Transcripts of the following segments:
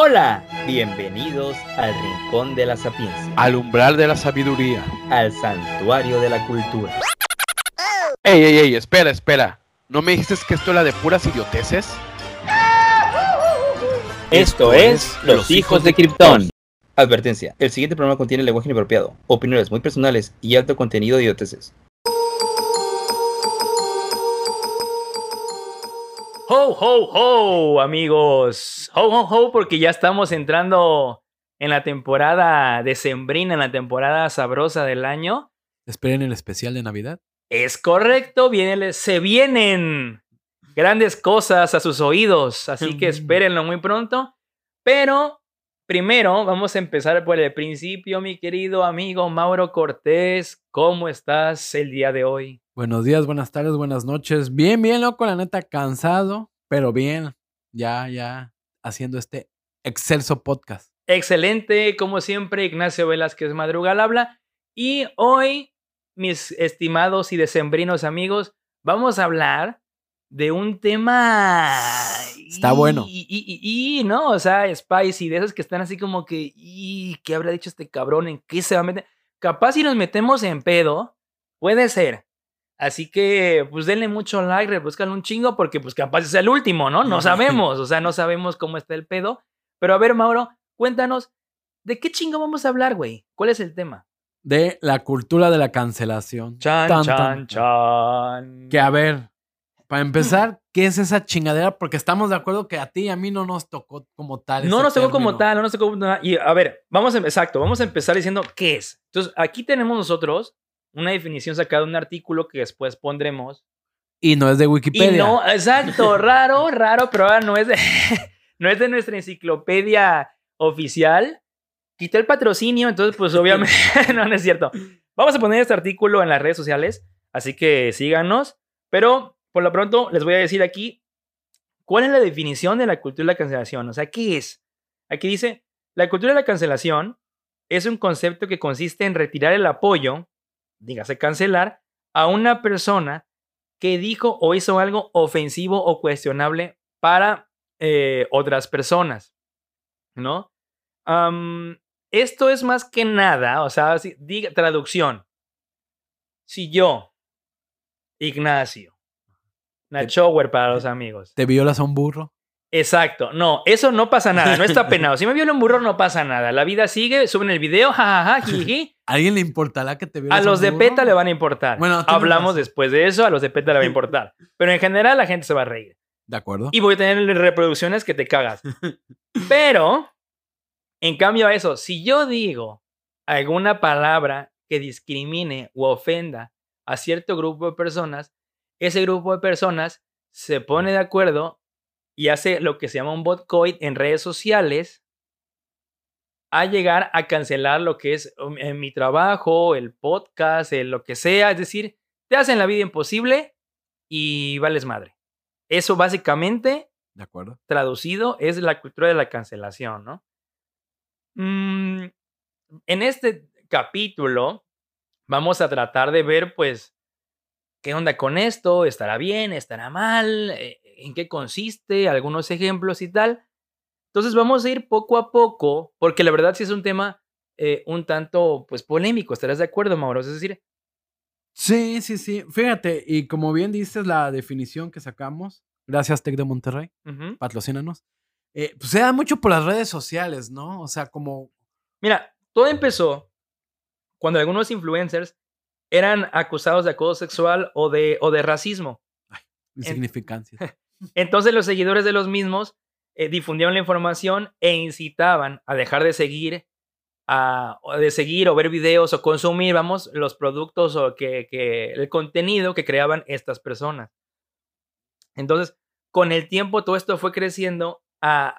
Hola, bienvenidos al Rincón de la Sapiencia, Al umbral de la sabiduría. al Santuario de la Cultura. Ey, ey, ey, espera, espera. ¿No me dijiste que esto era de puras idioteces? Esto es Los Hijos de Krypton. Advertencia, el siguiente programa contiene lenguaje inapropiado, opiniones muy personales y alto contenido de idioteces. Ho, ho, ho, amigos. Ho, ho, ho, porque ya estamos entrando en la temporada decembrina, en la temporada sabrosa del año. Esperen el especial de Navidad. Es correcto, viene- se vienen grandes cosas a sus oídos, así que espérenlo muy pronto. Pero primero vamos a empezar por el principio, mi querido amigo Mauro Cortés. ¿Cómo estás el día de hoy? Buenos días, buenas tardes, buenas noches. Bien, bien, loco, la neta, cansado, pero bien. Ya, ya, haciendo este excelso podcast. Excelente, como siempre, Ignacio Velázquez Madrugal habla. Y hoy, mis estimados y decembrinos amigos, vamos a hablar de un tema. Está bueno. Y, y- y- y, ¿no? O sea, spicy, de esos que están así como que. ¿Y qué habrá dicho este cabrón? ¿En qué se va a meter? Capaz si nos metemos en pedo, puede ser. Así que, pues denle mucho like, rebúscale un chingo, porque pues capaz es el último, ¿no? No sabemos, o sea, no sabemos cómo está el pedo. Pero a ver, Mauro, cuéntanos, ¿de qué chingo vamos a hablar, güey? ¿Cuál es el tema? De la cultura de la cancelación. Chan, Tan, chan, tan. chan. Que a ver, para empezar, ¿qué es esa chingadera? Porque estamos de acuerdo que a ti y a mí no nos tocó como tal. No nos tocó como término. tal, no nos tocó como tal. Y a ver, vamos a, exacto, vamos a empezar diciendo qué es. Entonces, aquí tenemos nosotros una definición sacada de un artículo que después pondremos. Y no es de Y Wikipedia. no, exacto, raro, raro, pero ahora no es de, no es de nuestra enciclopedia oficial. Quité el patrocinio, entonces pues obviamente no, no es cierto. Vamos a poner este artículo en las redes sociales, así que síganos. Pero por lo pronto les voy a decir aquí cuál es la definición de la cultura de la cancelación. O sea, ¿qué es? Aquí dice, la cultura de la cancelación es un concepto que consiste en retirar el apoyo, dígase cancelar, a una persona que dijo o hizo algo ofensivo o cuestionable para eh, otras personas, ¿no? Esto es más que nada, o sea, si- diga, traducción. Si yo, Ignacio, Nachower para los amigos. ¿Te violas a un burro? Exacto, no, eso no pasa nada, no está penado. Si me viola un burro, no pasa nada. La vida sigue, suben el video, jajaja, jiji. ¿A alguien le importará que te violas A los de? PETA le van a importar. Bueno, Hablamos después de eso, a los de PETA le va a importar. Pero en general la gente se va a reír. De acuerdo. Y voy a tener reproducciones que te cagas. Pero, en cambio a eso, si yo digo alguna palabra que discrimine o ofenda a cierto grupo de personas, ese grupo de personas se pone de acuerdo y hace lo que se llama un botcoin en redes sociales a llegar a cancelar lo que es um, en mi trabajo, el podcast, el lo que sea. Es decir, te hacen la vida imposible y vales madre. Eso básicamente, De acuerdo. traducido, es la cultura de la cancelación, ¿no? Mm, en este capítulo vamos a tratar de ver, pues, qué onda con esto, estará bien, estará mal, Eh, en qué consiste, algunos ejemplos y tal. Entonces vamos a ir poco a poco, porque la verdad sí es un tema eh, un tanto, pues, polémico, ¿estarás de acuerdo, Mauro? Es decir, Sí, sí, sí. Fíjate, y como bien dices la definición que sacamos, gracias Tec de Monterrey, ujú. patrocínanos, eh, pues se da mucho por las redes sociales, ¿no? O sea, como... Mira, todo empezó cuando algunos influencers eran acusados de acoso sexual o de, o de racismo. insignificancias. Entonces los seguidores de los mismos eh, difundieron la información e incitaban a dejar de seguir, a, de seguir o ver videos o consumir, vamos, los productos o que, que- el contenido que creaban estas personas. Entonces, con el tiempo todo esto fue creciendo a,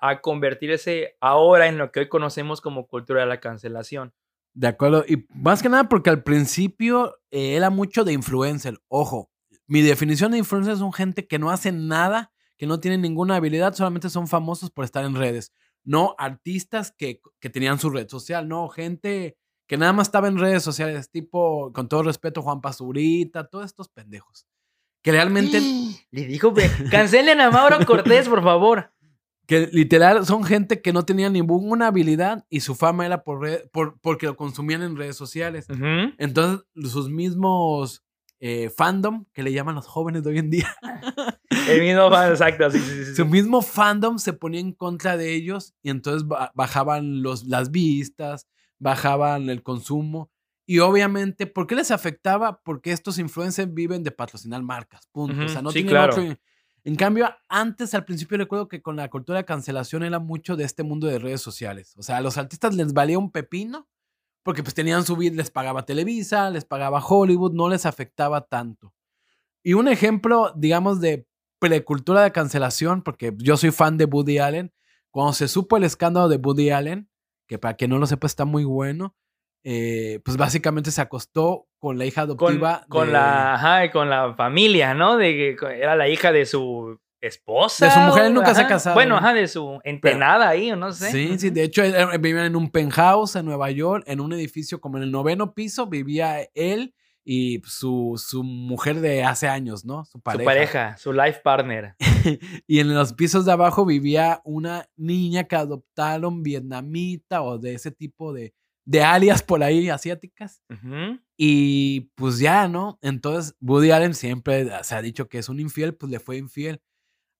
a- a convertirse ahora en lo que hoy conocemos como cultura de la cancelación. De acuerdo. Y más que nada porque al principio eh, era mucho de influencer. Ojo, mi definición de influencer son gente que no hace nada, que no tienen ninguna habilidad, solamente son famosos por estar en redes. No artistas que, que tenían su red social, no, gente que nada más estaba en redes sociales, tipo, con todo respeto, Juan Pazurita, todos estos pendejos. Que realmente, Le dijo, "Ve, cancelen a Mauro Cortés, por favor. Que literal son gente que no tenía ninguna habilidad y su fama era por, red- por porque lo consumían en redes sociales. Ujú. Entonces, sus mismos eh, fandom, que le llaman los jóvenes de hoy en día, El mismo fan, exacto. Sí, sí, sí, su mismo fandom se ponía en contra de ellos y entonces ba- bajaban los, las vistas, bajaban el consumo. Y obviamente, ¿por qué les afectaba? Porque estos influencers viven de patrocinar marcas, punto. o Ujú, sea, no sí, tienen claro. otro- En cambio, antes, al principio, recuerdo que con la cultura de cancelación era mucho de este mundo de redes sociales. O sea, a los artistas les valía un pepino porque pues tenían su vida, les pagaba Televisa, les pagaba Hollywood, no les afectaba tanto. Y un ejemplo, digamos, de precultura de cancelación, porque yo soy fan de Woody Allen, cuando se supo el escándalo de Woody Allen, que para quien no lo sepa está muy bueno, eh, pues básicamente se acostó con la hija adoptiva. con de- la ajá, con la familia, ¿no? De que era la hija de su esposa. De su mujer, él nunca se ha casado. Bueno, ajá, de su entenada ahí, o no sé. Sí, sí, de hecho él- él vivía en un penthouse en Nueva York, en un edificio como en el noveno piso, vivía él y su, su mujer de hace años, ¿no? Su pareja. Su pareja, su life partner. Y en los pisos de abajo vivía una niña que adoptaron vietnamita o de ese tipo de, de alias por ahí asiáticas. Y pues ya, ¿no? Entonces Woody Allen siempre se ha dicho que es un infiel, pues le fue infiel.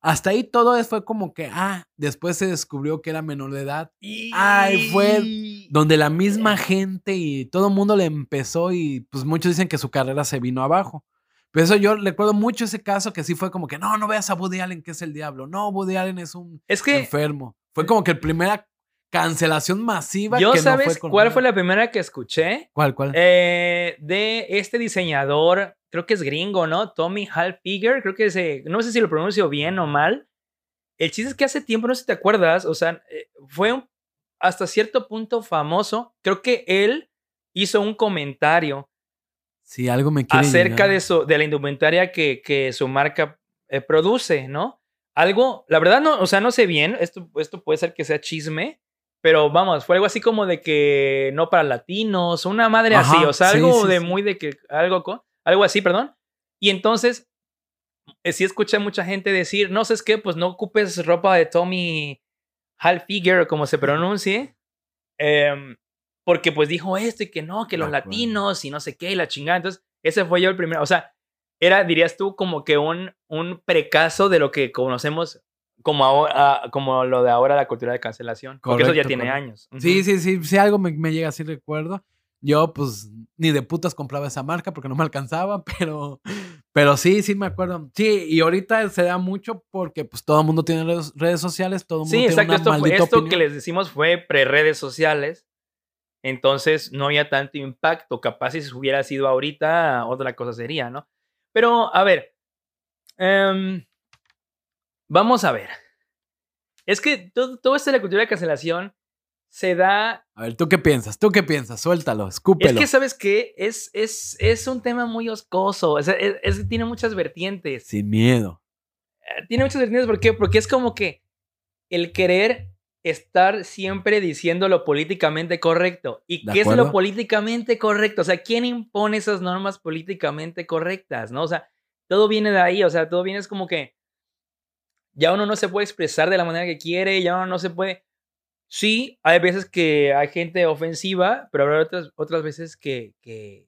Hasta ahí todo fue como que, ah, después se descubrió que era menor de edad, Ay, fue donde la misma gente y todo el mundo le empezó y pues muchos dicen que su carrera se vino abajo. Pero eso yo recuerdo mucho ese caso que sí fue como que, no, no veas a Woody Allen que es el diablo. No, Woody Allen es un Es que enfermo. Fue como que la primera cancelación masiva yo, que no ¿sabes fue con cuál fue la primera que escuché? ¿Cuál, cuál? Eh, de este diseñador, creo que es gringo, ¿no? Tommy Hilfiger, creo que se, no sé si lo pronuncio bien o mal. El chiste es que hace tiempo, no sé si te acuerdas, o sea, eh, fue un- hasta cierto punto famoso. Creo que él hizo un comentario Sí, algo me quiere acerca llegar. de, su, de la indumentaria que, que su marca eh, produce, ¿no? Algo, la verdad, no, o sea, no sé bien, esto, esto puede ser que sea chisme, pero vamos, fue algo así como de que no para latinos, una madre así, o sea, algo sí, de sí. muy de que, algo, co- algo así, perdón. Y entonces, eh, sí escuché a mucha gente decir, no sé, es que pues no ocupes ropa de Tommy Hilfiger, como se pronuncie, em, porque pues dijo esto y que no, que los latinos y no sé qué, y la chingada. Entonces, ese fue yo el primero, o sea, era, dirías tú, como que un, un precaso de lo que conocemos como, ahora, como lo de ahora la cultura de cancelación. porque eso ya Correcto, tiene correcto. años. Sí, Ujú. sí, sí, sí, algo me, me llega así recuerdo. Yo, pues, ni de putas compraba esa marca porque no me alcanzaba, pero, pero sí, sí me acuerdo. Sí, y ahorita se da mucho porque, pues, todo el mundo tiene redes, redes sociales, todo el mundo Sí, tiene exacto. una Esto, fue- esto que les decimos fue pre-redes sociales. Entonces no había tanto impacto. Capaz si hubiera sido ahorita, otra cosa sería, ¿no? Pero, a ver. em, vamos a ver. Es que todo, todo esto de la cultura de cancelación se da. A ver, ¿tú qué piensas? ¿Tú qué piensas? Suéltalo, escúpelo. Es que, ¿sabes qué? Es, es, es un tema muy oscoso. O sea, es, es- tiene muchas vertientes. Sin miedo. Eh, tiene muchas vertientes. ¿Por qué? Porque es como que el querer estar siempre diciendo lo políticamente correcto. ¿Y ¿De qué es lo políticamente correcto? O sea, ¿quién impone esas normas políticamente correctas? ¿No? O sea, todo viene de ahí. O sea, todo viene es como que ya uno no se puede expresar de la manera que quiere, ya uno no se puede. Sí, hay veces que hay gente ofensiva, pero habrá otras, otras veces que, que,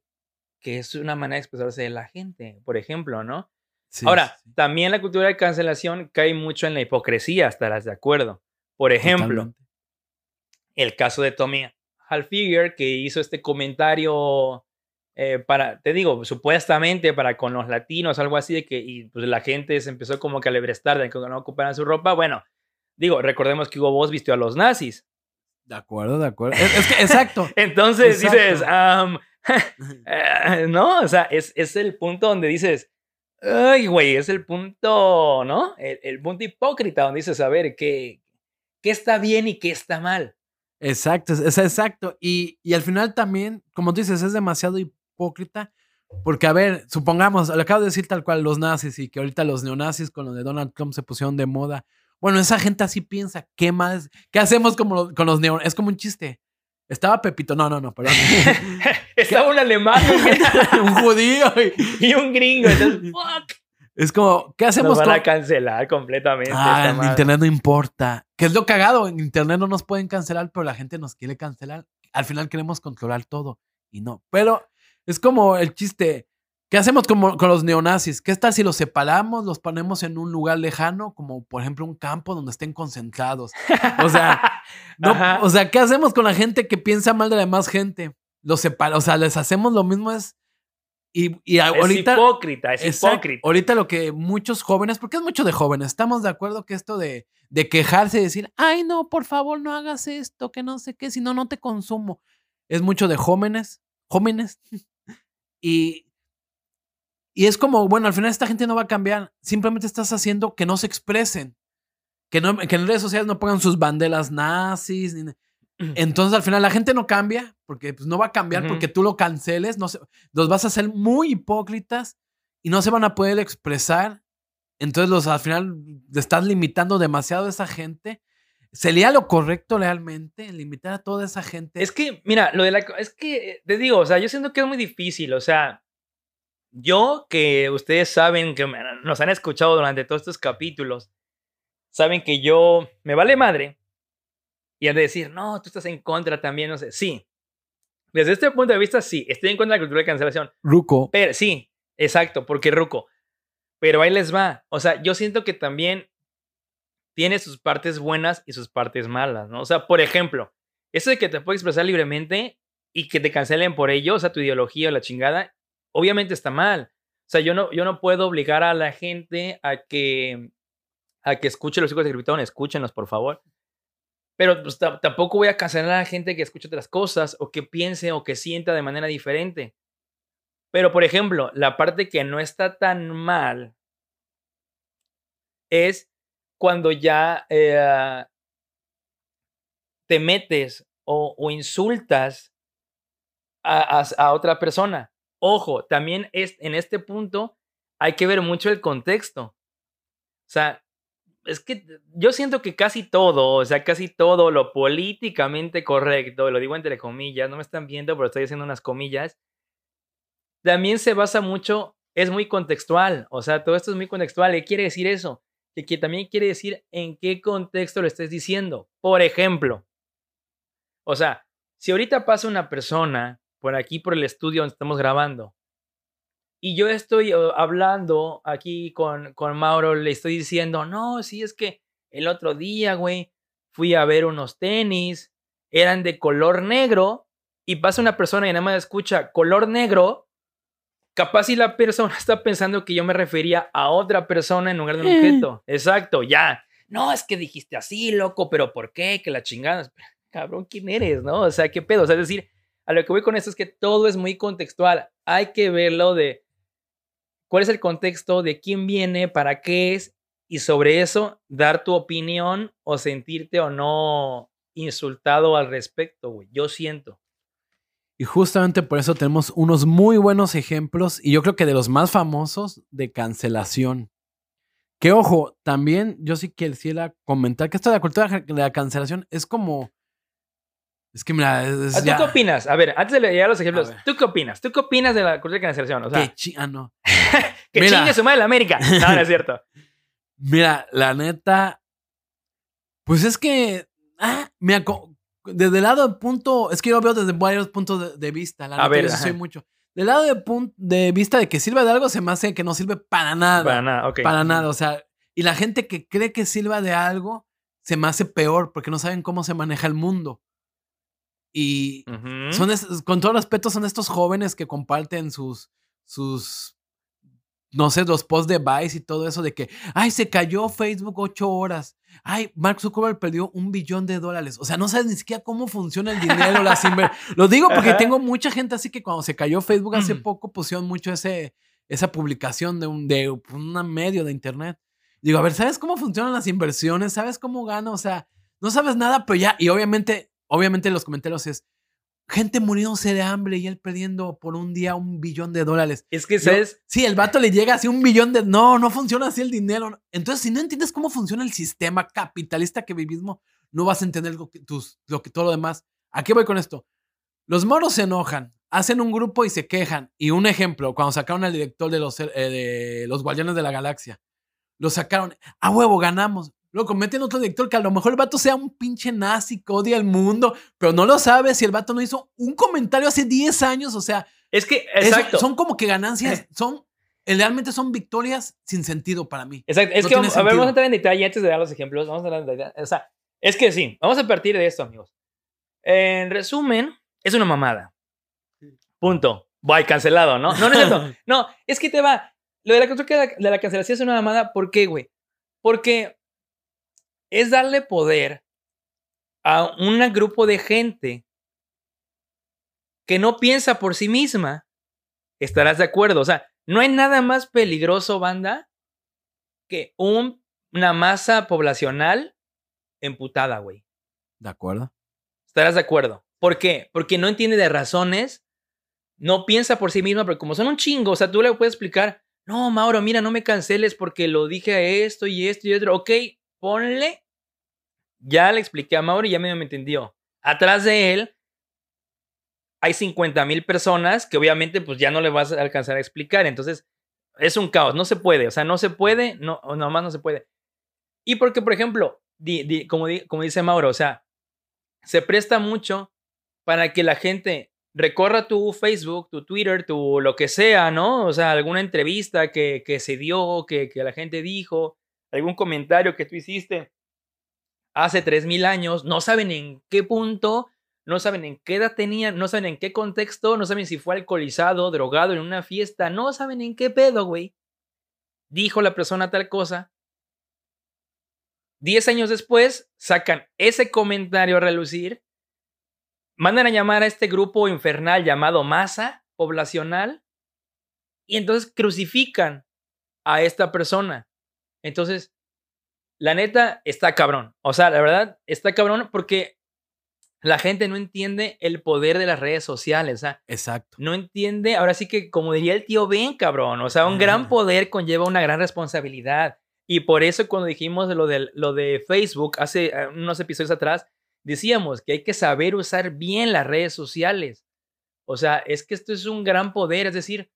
que es una manera de expresarse de la gente, por ejemplo, ¿no? Sí, Ahora, sí, también la cultura de cancelación cae mucho en la hipocresía, estarás de acuerdo. Por ejemplo, totalmente. el caso de Tommy Hilfiger, que hizo este comentario eh, para, te digo, supuestamente para con los latinos, algo así, de que y, pues, la gente se empezó como que a lebrestar de que no ocuparan su ropa. Bueno, digo, recordemos que Hugo Boss vistió a los nazis. De acuerdo, de acuerdo. Es, es que, exacto. Entonces Exacto. dices, eh, no, o sea, es, es el punto donde dices, ay, güey, es el punto, ¿no? El, el punto hipócrita donde dices, a ver, ¿qué, qué está bien y qué está mal? Exacto, es, es exacto. Y, y al final también, como tú dices, es demasiado hipócrita. Porque, a ver, supongamos, le acabo de decir tal cual los nazis y que ahorita los neonazis con lo de Donald Trump se pusieron de moda. Bueno, esa gente así piensa, ¿qué más? ¿Qué hacemos como lo- con los neonazis? Es como un chiste. Estaba Pepito, no, no, no, perdón. Estaba un alemán un judío. y- y un gringo, entonces, fuck. es como, ¿qué Nos hacemos van con... a cancelar completamente. Ah, esta en madre. internet no importa. Que es lo cagado. En internet no nos pueden cancelar, pero la gente nos quiere cancelar. Al final queremos controlar todo y no. Pero es como el chiste. ¿Qué hacemos con, con los neonazis? ¿Qué tal si los separamos, los ponemos en un lugar lejano, como por ejemplo un campo donde estén concentrados? O sea, no, Ajá. o sea, ¿qué hacemos con la gente que piensa mal de la demás gente? Los separa, o sea, les hacemos lo mismo es y, y Es ahorita hipócrita, es hipócrita. Ahorita lo que muchos jóvenes, porque es mucho de jóvenes, estamos de acuerdo que esto de, de quejarse y decir, ay, no, por favor, no hagas esto, que no sé qué, si no, no te consumo. Es mucho de jóvenes, jóvenes. y, y es como, bueno, al final esta gente no va a cambiar. Simplemente estás haciendo que no se expresen. Que, no, que en redes sociales no pongan sus banderas nazis. ni- entonces al final la gente no cambia, porque pues, no va a cambiar porque tú lo canceles, no se- los vas a hacer muy hipócritas y no se van a poder expresar. Entonces los al final estás limitando demasiado a esa gente. ¿Sería lo correcto realmente limitar a toda esa gente? Es que, mira, lo de la. Es que, eh, te digo, o sea, yo siento que es muy difícil. O sea, yo que ustedes saben que nos han escuchado durante todos estos capítulos, saben que yo me vale madre. Y de decir, no, tú estás en contra también, no sé. Sí. Desde este punto de vista, sí, estoy en contra de la cultura de cancelación. Ruco. Pero sí, exacto, porque Ruco. Pero ahí les va. O sea, yo siento que también tiene sus partes buenas y sus partes malas, ¿no? O sea, por ejemplo, eso de que te puedes expresar libremente y que te cancelen por ello, o sea, tu ideología o la chingada, obviamente está mal. O sea, yo no, yo no puedo obligar a la gente a que, a que escuche los hijos de Krypton, escúchenlos, por favor. Pero pues, ta- tampoco voy a cancelar a la gente que escuche otras cosas o que piense o que sienta de manera diferente. Pero, por ejemplo, la parte que no está tan mal es cuando ya eh, te metes o, insultas a, a- a otra persona. Ojo, también es, en este punto hay que ver mucho el contexto. O sea, es que yo siento que casi todo, o sea, casi todo lo políticamente correcto, lo digo entre comillas, no me están viendo, pero estoy haciendo unas comillas, también se basa mucho, es muy contextual, o sea, todo esto es muy contextual. ¿Qué quiere decir eso? Que, que también quiere decir en qué contexto lo estés diciendo. Por ejemplo, o sea, si ahorita pasa una persona por aquí, por el estudio donde estamos grabando, y yo estoy hablando aquí con, con Mauro, le estoy diciendo, no, sí, es que el otro día, güey, fui a ver unos tenis, eran de color negro, y pasa una persona y nada más escucha color negro, capaz si la persona está pensando que yo me refería a otra persona en lugar de un Eh. objeto. Exacto, ya. No, es que dijiste así, loco, pero ¿por qué? Que la chingada. Cabrón, ¿quién eres? ¿No? O sea, ¿qué pedo? O sea, es decir, a lo que voy con esto es que todo es muy contextual. Hay que verlo de cuál es el contexto, de quién viene, para qué es, y sobre eso dar tu opinión o sentirte o no insultado al respecto, güey. Yo siento. Y justamente por eso tenemos unos muy buenos ejemplos y yo creo que de los más famosos de cancelación. Que ojo, también yo sí quisiera comentar que esto de la cultura de la cancelación es como... Es que mira, es, ¿Ah, ¿Tú ya- qué opinas? A ver, antes de a los ejemplos. ¿tú qué opinas? ¿Tú qué opinas de la cultura de cancelación? O sea, que chi- ah, no. que mira. chingue su madre la América. No, no es cierto. Mira, la neta, pues es que, ah, mira, desde el lado de punto, es que yo lo veo desde varios puntos de, de vista, la A ver, yo soy mucho. Del lado de, pun- de vista de que sirve de algo, se me hace que no sirve para nada. Para nada, ok. Para nada, o sea, y la gente que cree que sirva de algo, se me hace peor porque no saben cómo se maneja el mundo. Y Ujú. son es- con todo respeto, son estos jóvenes que comparten sus, sus, no sé, los posts de Vice y todo eso de que, ay, se cayó Facebook ocho horas. Ay, Mark Zuckerberg perdió un billón de dólares. O sea, no sabes ni siquiera cómo funciona el dinero, las Lo digo porque Ajá. tengo mucha gente así que cuando se cayó Facebook hace Mm. poco pusieron mucho ese, esa publicación de un, de un medio de internet. Digo, a ver, ¿sabes cómo funcionan las inversiones? ¿Sabes cómo gana? O sea, no sabes nada, pero ya, y obviamente, obviamente en los comentarios es gente muriéndose de hambre y él perdiendo por un día un billón de dólares. Es que, Yo- ¿sabes? sí, el vato le llega así un billón de. No, no funciona así el dinero. Entonces, si no entiendes cómo funciona el sistema capitalista que vivimos, no vas a entender lo que, tus, lo que todo lo demás. ¿A qué voy con esto? Los moros se enojan, hacen un grupo y se quejan. Y un ejemplo, cuando sacaron al director de los, eh, de los Guardianes de la Galaxia, lo sacaron. A huevo, ganamos. Luego meten otro director que a lo mejor el vato sea un pinche nazi que odia al mundo, pero no lo sabes si el vato no hizo un comentario hace 10 años. O sea, Es que, exacto. son como que ganancias, son, realmente son victorias sin sentido para mí. Exacto. Es No que vamos, a ver, vamos a entrar en detalle antes de dar los ejemplos. Vamos a entrar en detalle. O sea, es que sí, vamos a partir de esto, amigos. En resumen, es una mamada. Punto. Bye, cancelado, ¿no? No, no es cierto. No, es que te va. Lo de la- de la cancelación es una mamada. ¿Por qué, güey? Porque es darle poder a un grupo de gente que no piensa por sí misma. Estarás de acuerdo. O sea, no hay nada más peligroso, banda, que un- una masa poblacional emputada, güey. ¿De acuerdo? ¿Estarás de acuerdo? ¿Por qué? Porque no entiende de razones, no piensa por sí misma, pero como son un chingo, o sea, tú le puedes explicar, no, Mauro, mira, no me canceles porque lo dije a esto y esto y otro. Ok, ponle. Ya le expliqué a Mauro y ya medio me entendió. Atrás de él hay 50 mil personas que obviamente pues ya no le vas a alcanzar a explicar. Entonces, es un caos, no se puede, o sea, no se puede, no, nomás no se puede. Y porque, por ejemplo, como dice Mauro, o sea, se presta mucho para que la gente recorra tu Facebook, tu Twitter, tu lo que sea, ¿no? O sea, alguna entrevista que, que se dio, que, que la gente dijo, algún comentario que tú hiciste hace 3.000 años, no saben en qué punto, no saben en qué edad tenían, no saben en qué contexto, no saben si fue alcoholizado, drogado en una fiesta, no saben en qué pedo, güey. Dijo la persona tal cosa. Diez años después, sacan ese comentario a relucir, mandan a llamar a este grupo infernal llamado masa poblacional y entonces crucifican a esta persona. Entonces, la neta está cabrón. O sea, la verdad está cabrón porque la gente no entiende el poder de las redes sociales. O sea, Exacto. no entiende, ahora sí que como diría el tío Ben, cabrón, o sea, un gran poder conlleva una gran responsabilidad. Y por eso cuando dijimos lo, de, lo de Facebook hace eh, unos episodios atrás, decíamos que hay que saber usar bien las redes sociales. O sea, es que esto es un gran poder, es decir,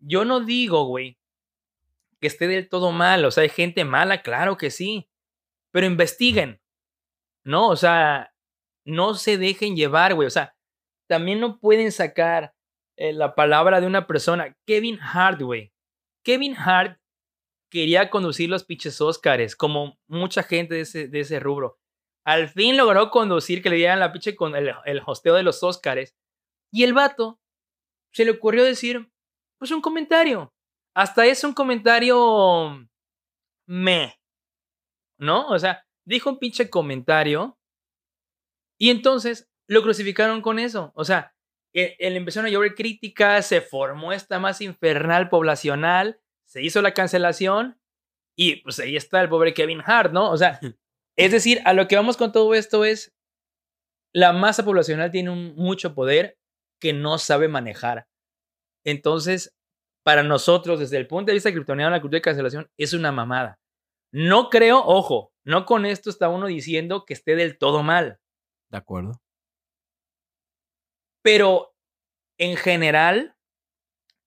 yo no digo, güey, que esté del todo mal, o sea, hay gente mala, claro que sí, pero investiguen, ¿no? O sea, no se dejen llevar, güey, o sea, también no pueden sacar eh, la palabra de una persona, Kevin Hart, güey. Kevin Hart quería conducir los pinches Óscares, como mucha gente de ese, de ese rubro. Al fin logró conducir que le dieran la pinche con el, el hosteo de los Óscares. Y el vato se le ocurrió decir, pues un comentario. Hasta es un comentario me. ¿No? O sea, dijo un pinche comentario. Y entonces lo crucificaron con eso. O sea, e- él empezaron a llover críticas, se formó esta masa infernal poblacional, se hizo la cancelación y pues ahí está el pobre Kevin Hart, ¿no? O sea, es decir, a lo que vamos con todo esto es, la masa poblacional tiene un, mucho poder que no sabe manejar. Entonces, para nosotros, desde el punto de vista criptoniano, la cultura de cancelación es una mamada. No creo, ojo, no con esto está uno diciendo que esté del todo mal, De acuerdo. pero en general,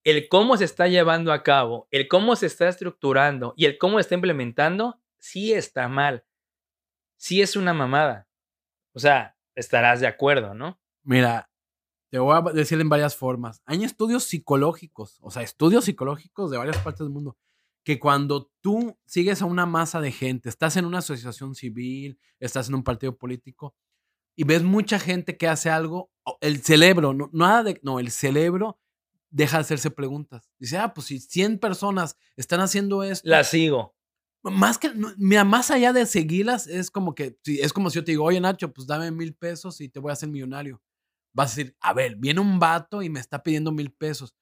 el cómo se está llevando a cabo, el cómo se está estructurando y el cómo se está implementando, sí está mal. Sí es una mamada. O sea, estarás de acuerdo, ¿no? Mira, te voy a decir en varias formas. Hay estudios psicológicos, o sea, estudios psicológicos de varias partes del mundo, que cuando tú sigues a una masa de gente, estás en una asociación civil, estás en un partido político y ves mucha gente que hace algo, el cerebro, no, nada de, no, el cerebro deja de hacerse preguntas. Dice, ah, pues si 100 personas están haciendo esto, La sigo. más que, no, mira, más allá de seguirlas, es como que, si, es como si yo te digo, oye Nacho, pues dame mil pesos y te voy a hacer millonario. Vas a decir, a ver, viene un vato y me está pidiendo mil pesos.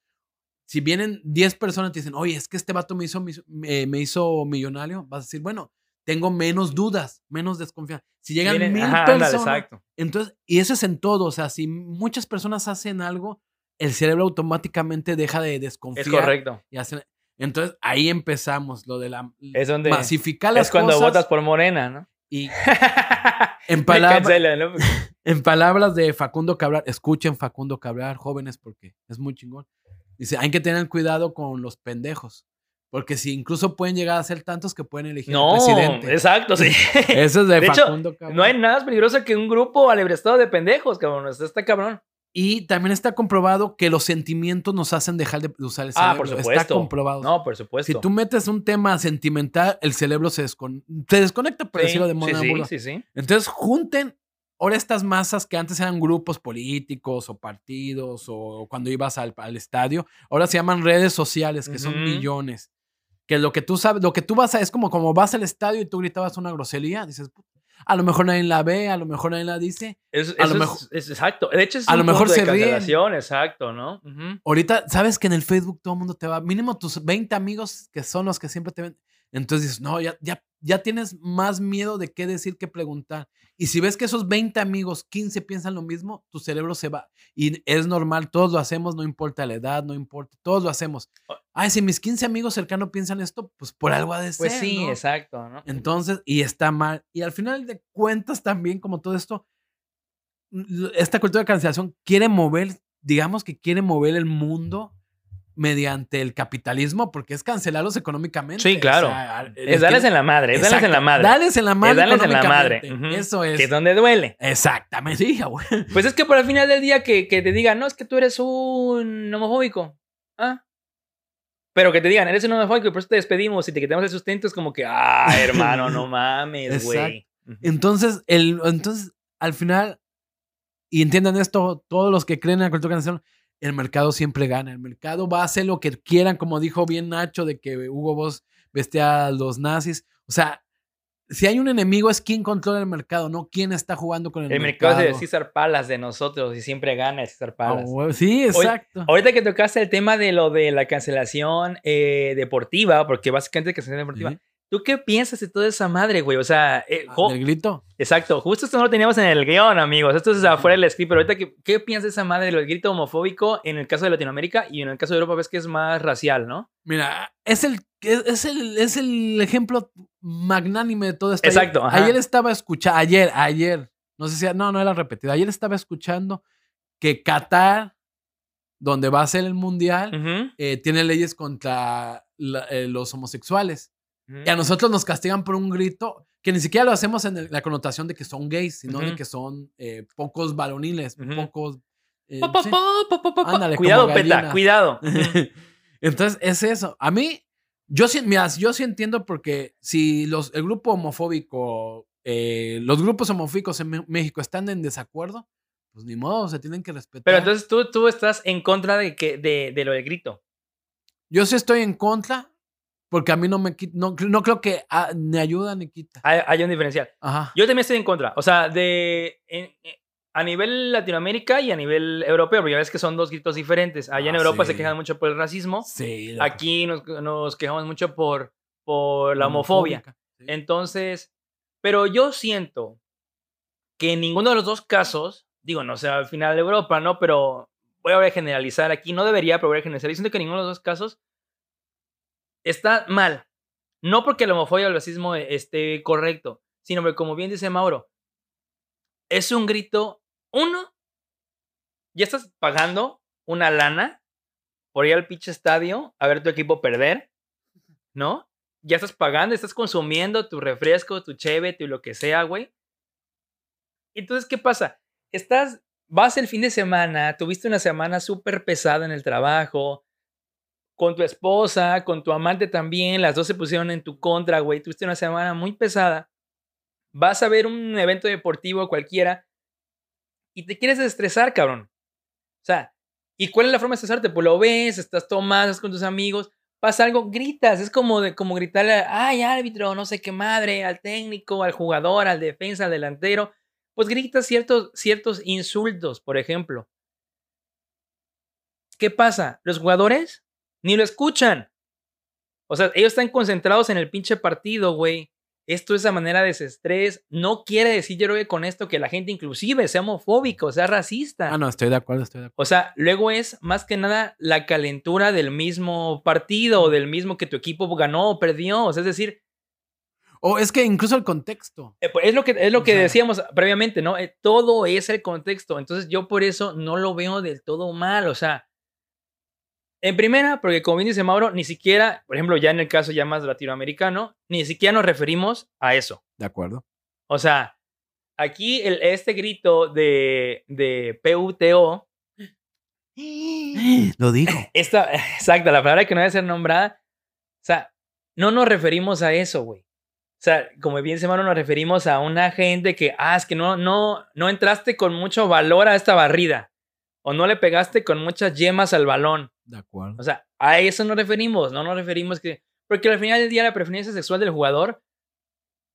Si vienen 10 personas y te dicen, oye, es que este vato me hizo, me, me hizo millonario, vas a decir, bueno, tengo menos dudas, menos desconfianza. Si llegan Miren, mil ajá, ándale, personas, exacto. entonces, y eso es en todo, o sea, si muchas personas hacen algo, el cerebro automáticamente deja de desconfiar. Es correcto. y hacen- entonces ahí empezamos, lo de la Es donde masificar las es cuando cosas votas por Morena, ¿no? y en, en palabras de Facundo Cabral, escuchen Facundo Cabral, jóvenes, porque es muy chingón. Dice, hay que tener cuidado con los pendejos, Porque si incluso pueden llegar a ser tantos que pueden elegir No, al presidente. exacto, sí. Eso es de, De hecho, Facundo, cabrón. No hay nada más peligroso que un grupo alebrestado de pendejos, cabrón. Está, está cabrón. Y también está comprobado que los sentimientos nos hacen dejar de usar el Ah, cerebro. por Está supuesto. comprobado. No, por supuesto. si tú metes un tema sentimental, el cerebro se, descon- se desconecta, por sí, decirlo de sí, modo sí, burda. sí, sí. Entonces, junten ahora estas masas que antes eran grupos políticos o partidos o cuando ibas al, al estadio, ahora se llaman redes sociales, que son Ujú. millones. Que lo que tú sabes, lo que tú vas a, es como como vas al estadio y tú gritabas una grosería, dices, "Puta, a lo mejor nadie la ve, a lo mejor nadie la dice. Es, A lo mejor- es, exacto. De hecho, es a un lo mejor punto se ríen. exacto, ¿no? Ahorita, sabes que en el Facebook todo el mundo te va, mínimo tus 20 amigos que son los que siempre te ven. Entonces dices, no, ya, ya, ya tienes más miedo de qué decir que preguntar. Y si ves que esos 20 amigos, 15 piensan lo mismo, tu cerebro se va. Y es normal, todos lo hacemos, no importa la edad, no importa, todos lo hacemos. Ay, si mis 15 amigos cercanos piensan esto, pues por algo ha de ser. Pues sí, ¿no? exacto, ¿no? Entonces, y está mal. Y al final de cuentas también, como todo esto, esta cultura de cancelación quiere mover, digamos que quiere mover el mundo mediante el capitalismo, porque es cancelarlos económicamente. Sí, claro. Es les darles en la madre, es darles en la madre. Darles en la madre. Es darles en la madre. Eso es. Que es donde duele. Exactamente. Sí, güey. Pues es que por el final del día que, que te digan, no, es que tú eres un homofóbico. Ah. Pero que te digan, eres un homofóbico y por eso te despedimos y te quitamos el sustento, es como que, ah, hermano, no mames, güey. Ujú. Entonces, el, entonces, al final, y entiendan esto, todos los que creen en la cultura cancelación, el mercado siempre gana. El mercado va a hacer lo que quieran, como dijo bien Nacho, de que Hugo Boss vestía a los nazis. O sea, si hay un enemigo es quien controla el mercado, no quién está jugando con el, El mercado mercado. es de César Palas de nosotros y siempre gana César Ah, Palas. sí, exacto. Ahorita que tocaste el tema de lo de la cancelación eh, deportiva, porque básicamente cancelación deportiva. ¿Tú qué piensas de toda esa madre, güey? O sea, eh, Ah, del grito. exacto, justo esto no lo teníamos en el guion, amigos. Esto es afuera del script, pero ahorita, ¿qué, qué piensas de esa madre del grito homofóbico en el caso de Latinoamérica y en el caso de Europa ves que es más racial, ¿no? Mira, es el, es, el, es el ejemplo magnánime de todo esto. Exacto, Ayer, estaba escuchando, ayer, ayer, no sé si, no, no era repetido. Ayer estaba escuchando que Qatar, donde va a ser el mundial, eh, tiene leyes contra la- eh, los homosexuales. Y a nosotros nos castigan por un grito que ni siquiera lo hacemos en el- la connotación de que son gays, sino de que son eh, pocos varoniles, pocos. eh, Pa, pa, sí. pa. Ándale, cuidado, peta, cuidado. Entonces, es eso. A mí, yo sí, mira, yo sí entiendo porque si los, el grupo homofóbico, eh, los grupos homofóbicos en México están en desacuerdo, pues ni modo, se tienen que respetar. Pero entonces tú, tú estás en contra de, que, de, de lo del grito. Yo sí estoy en contra porque a mí no me quita, no, no creo que ah, ni ayuda ni quita. Hay, hay un diferencial. Ajá. Yo también estoy en contra. O sea, de en- en- a nivel Latinoamérica y a nivel europeo, porque ya ves que son dos gritos diferentes. Allá en Ah, Europa se quejan mucho por el racismo. Sí. la- Aquí nos, nos quejamos mucho por, por la homofobia. Sí. Entonces, pero yo siento que en ninguno de los dos casos, digo, no sé, al final de Europa, ¿no? Pero voy a generalizar aquí, no debería, pero voy a generalizar. Yo siento que en ninguno de los dos casos está mal. No porque la homofobia o el racismo e- esté correcto, sino porque, como bien dice Mauro, es un grito, uno, ya estás pagando una lana por ir al pinche estadio a ver tu equipo perder, ¿no? Ya estás pagando, estás consumiendo tu refresco, tu cheve, tu lo que sea, güey. Entonces, ¿qué pasa? Estás, vas el fin de semana, tuviste una semana súper pesada en el trabajo, con tu esposa, con tu amante también, las dos se pusieron en tu contra, güey, tuviste una semana muy pesada. Vas a ver un evento deportivo cualquiera y te quieres estresar, cabrón. O sea, ¿y cuál es la forma de estresarte? Pues lo ves, estás tomando, estás con tus amigos, pasa algo, gritas. Es como, de, como gritarle, ay, árbitro, no sé qué madre, al técnico, al jugador, al defensa, al delantero. Pues gritas ciertos, ciertos insultos, por ejemplo. ¿Qué pasa? Los jugadores ni lo escuchan. O sea, ellos están concentrados en el pinche partido, güey. Esto es a manera de desestrés. No quiere decir, yo creo que con esto que la gente inclusive sea homofóbico, sea racista. Ah, no, estoy de acuerdo, estoy de acuerdo. O sea, luego es más que nada la calentura del mismo partido o del mismo que tu equipo ganó o perdió. O sea, es decir, O es que incluso el contexto. eh, pues, es lo que, es lo O que sea- decíamos previamente, ¿no? Eh, todo es el contexto. Entonces yo por eso no lo veo del todo mal. O sea, En primera, porque como bien dice Mauro, ni siquiera, por ejemplo, ya en el caso ya más latinoamericano, ni siquiera nos referimos a eso. De acuerdo. O sea, aquí el, este grito de, de PUTO, Lo digo. esta, exacto, la palabra que no debe ser nombrada, o sea, no nos referimos a eso, güey. O sea, como bien dice Mauro, nos referimos a una gente que, ah, es que no, no, no entraste con mucho valor a esta barrida. O no le pegaste con muchas yemas al balón. De acuerdo. O sea, a eso nos referimos, no nos referimos que... Porque al final del día la preferencia sexual del jugador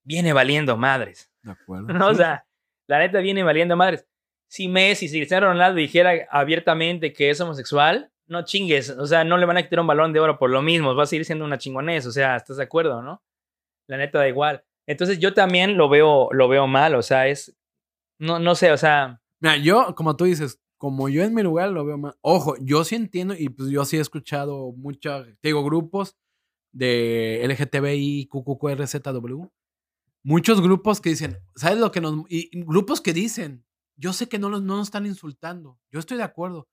viene valiendo madres. De acuerdo. ¿no? O sea, la neta viene valiendo madres. Si Messi, si Cristiano Ronaldo dijera abiertamente que es homosexual, no chingues. O sea, no le van a quitar un balón de oro por lo mismo. Va a seguir siendo una chingonés. O sea, ¿estás de acuerdo, no? La neta da igual. Entonces yo también lo veo, lo veo mal. O sea, es... No, no sé, o sea... Mira, yo, como tú dices, como yo en mi lugar lo veo más. Ojo, yo sí entiendo y pues yo sí he escuchado muchos, digo, grupos de LGTBI, QQQRZW. Muchos grupos que dicen, ¿sabes lo que nos. Y grupos que dicen, yo sé que no, los, no nos están insultando, yo estoy de acuerdo,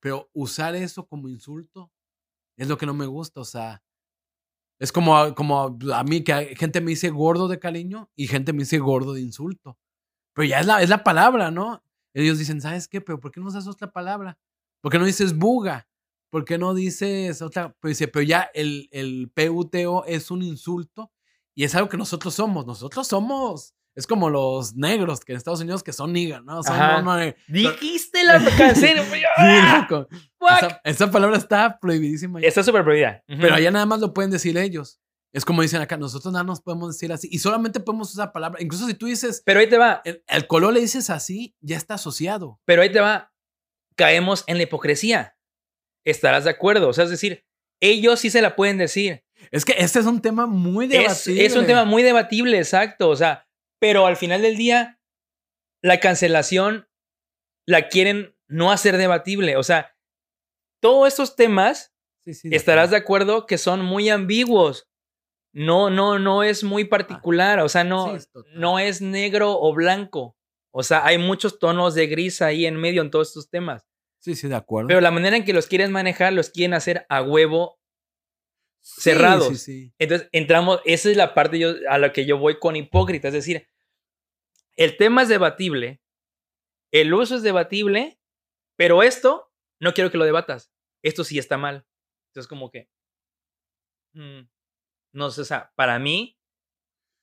pero usar eso como insulto es lo que no me gusta, o sea. Es como, como a mí que gente me dice gordo de cariño y gente me dice gordo de insulto. Pero ya es la, es la palabra, ¿no? Ellos dicen, ¿sabes qué? Pero ¿por qué no usas otra palabra? ¿Por qué no dices buga? ¿Por qué no dices otra? Pero dice, pero ya el, el PUTO es un insulto y es algo que nosotros somos. Nosotros somos, es como los negros que en Estados Unidos que son niggas, ¿no? Son, no, no, Dijiste la canción. sí, loco. Esa, esa palabra está prohibidísima. Está súper prohibida. Ujú. Pero allá nada más lo pueden decir ellos. Es como dicen acá, nosotros nada nos podemos decir así. Y solamente podemos usar palabra. Incluso si tú dices, Pero ahí te va. el, color le dices así, ya está asociado. Pero ahí te va. Caemos en la hipocresía. Estarás de acuerdo. O sea, es decir, ellos sí se la pueden decir. Es que este es un tema muy Es, debatible. es un tema muy debatible, exacto. O sea, pero al final del día, la cancelación la quieren no hacer debatible. O sea, todos estos temas Sí, sí, estarás de acuerdo que son muy ambiguos. No, no, no es muy particular. O sea, no, Sí, no es negro o blanco. O sea, hay muchos tonos de gris ahí en medio en todos estos temas. Sí, sí, de acuerdo. Pero la manera en que los quieren manejar, los quieren hacer a huevo. Sí, cerrados. Sí, sí. Entonces, entramos, esa es la parte yo, a la que yo voy con hipócrita. Es decir, el tema es debatible, el uso es debatible, pero esto no quiero que lo debatas. Esto sí está mal. Entonces, como que. mm, no sé, o sea, para mí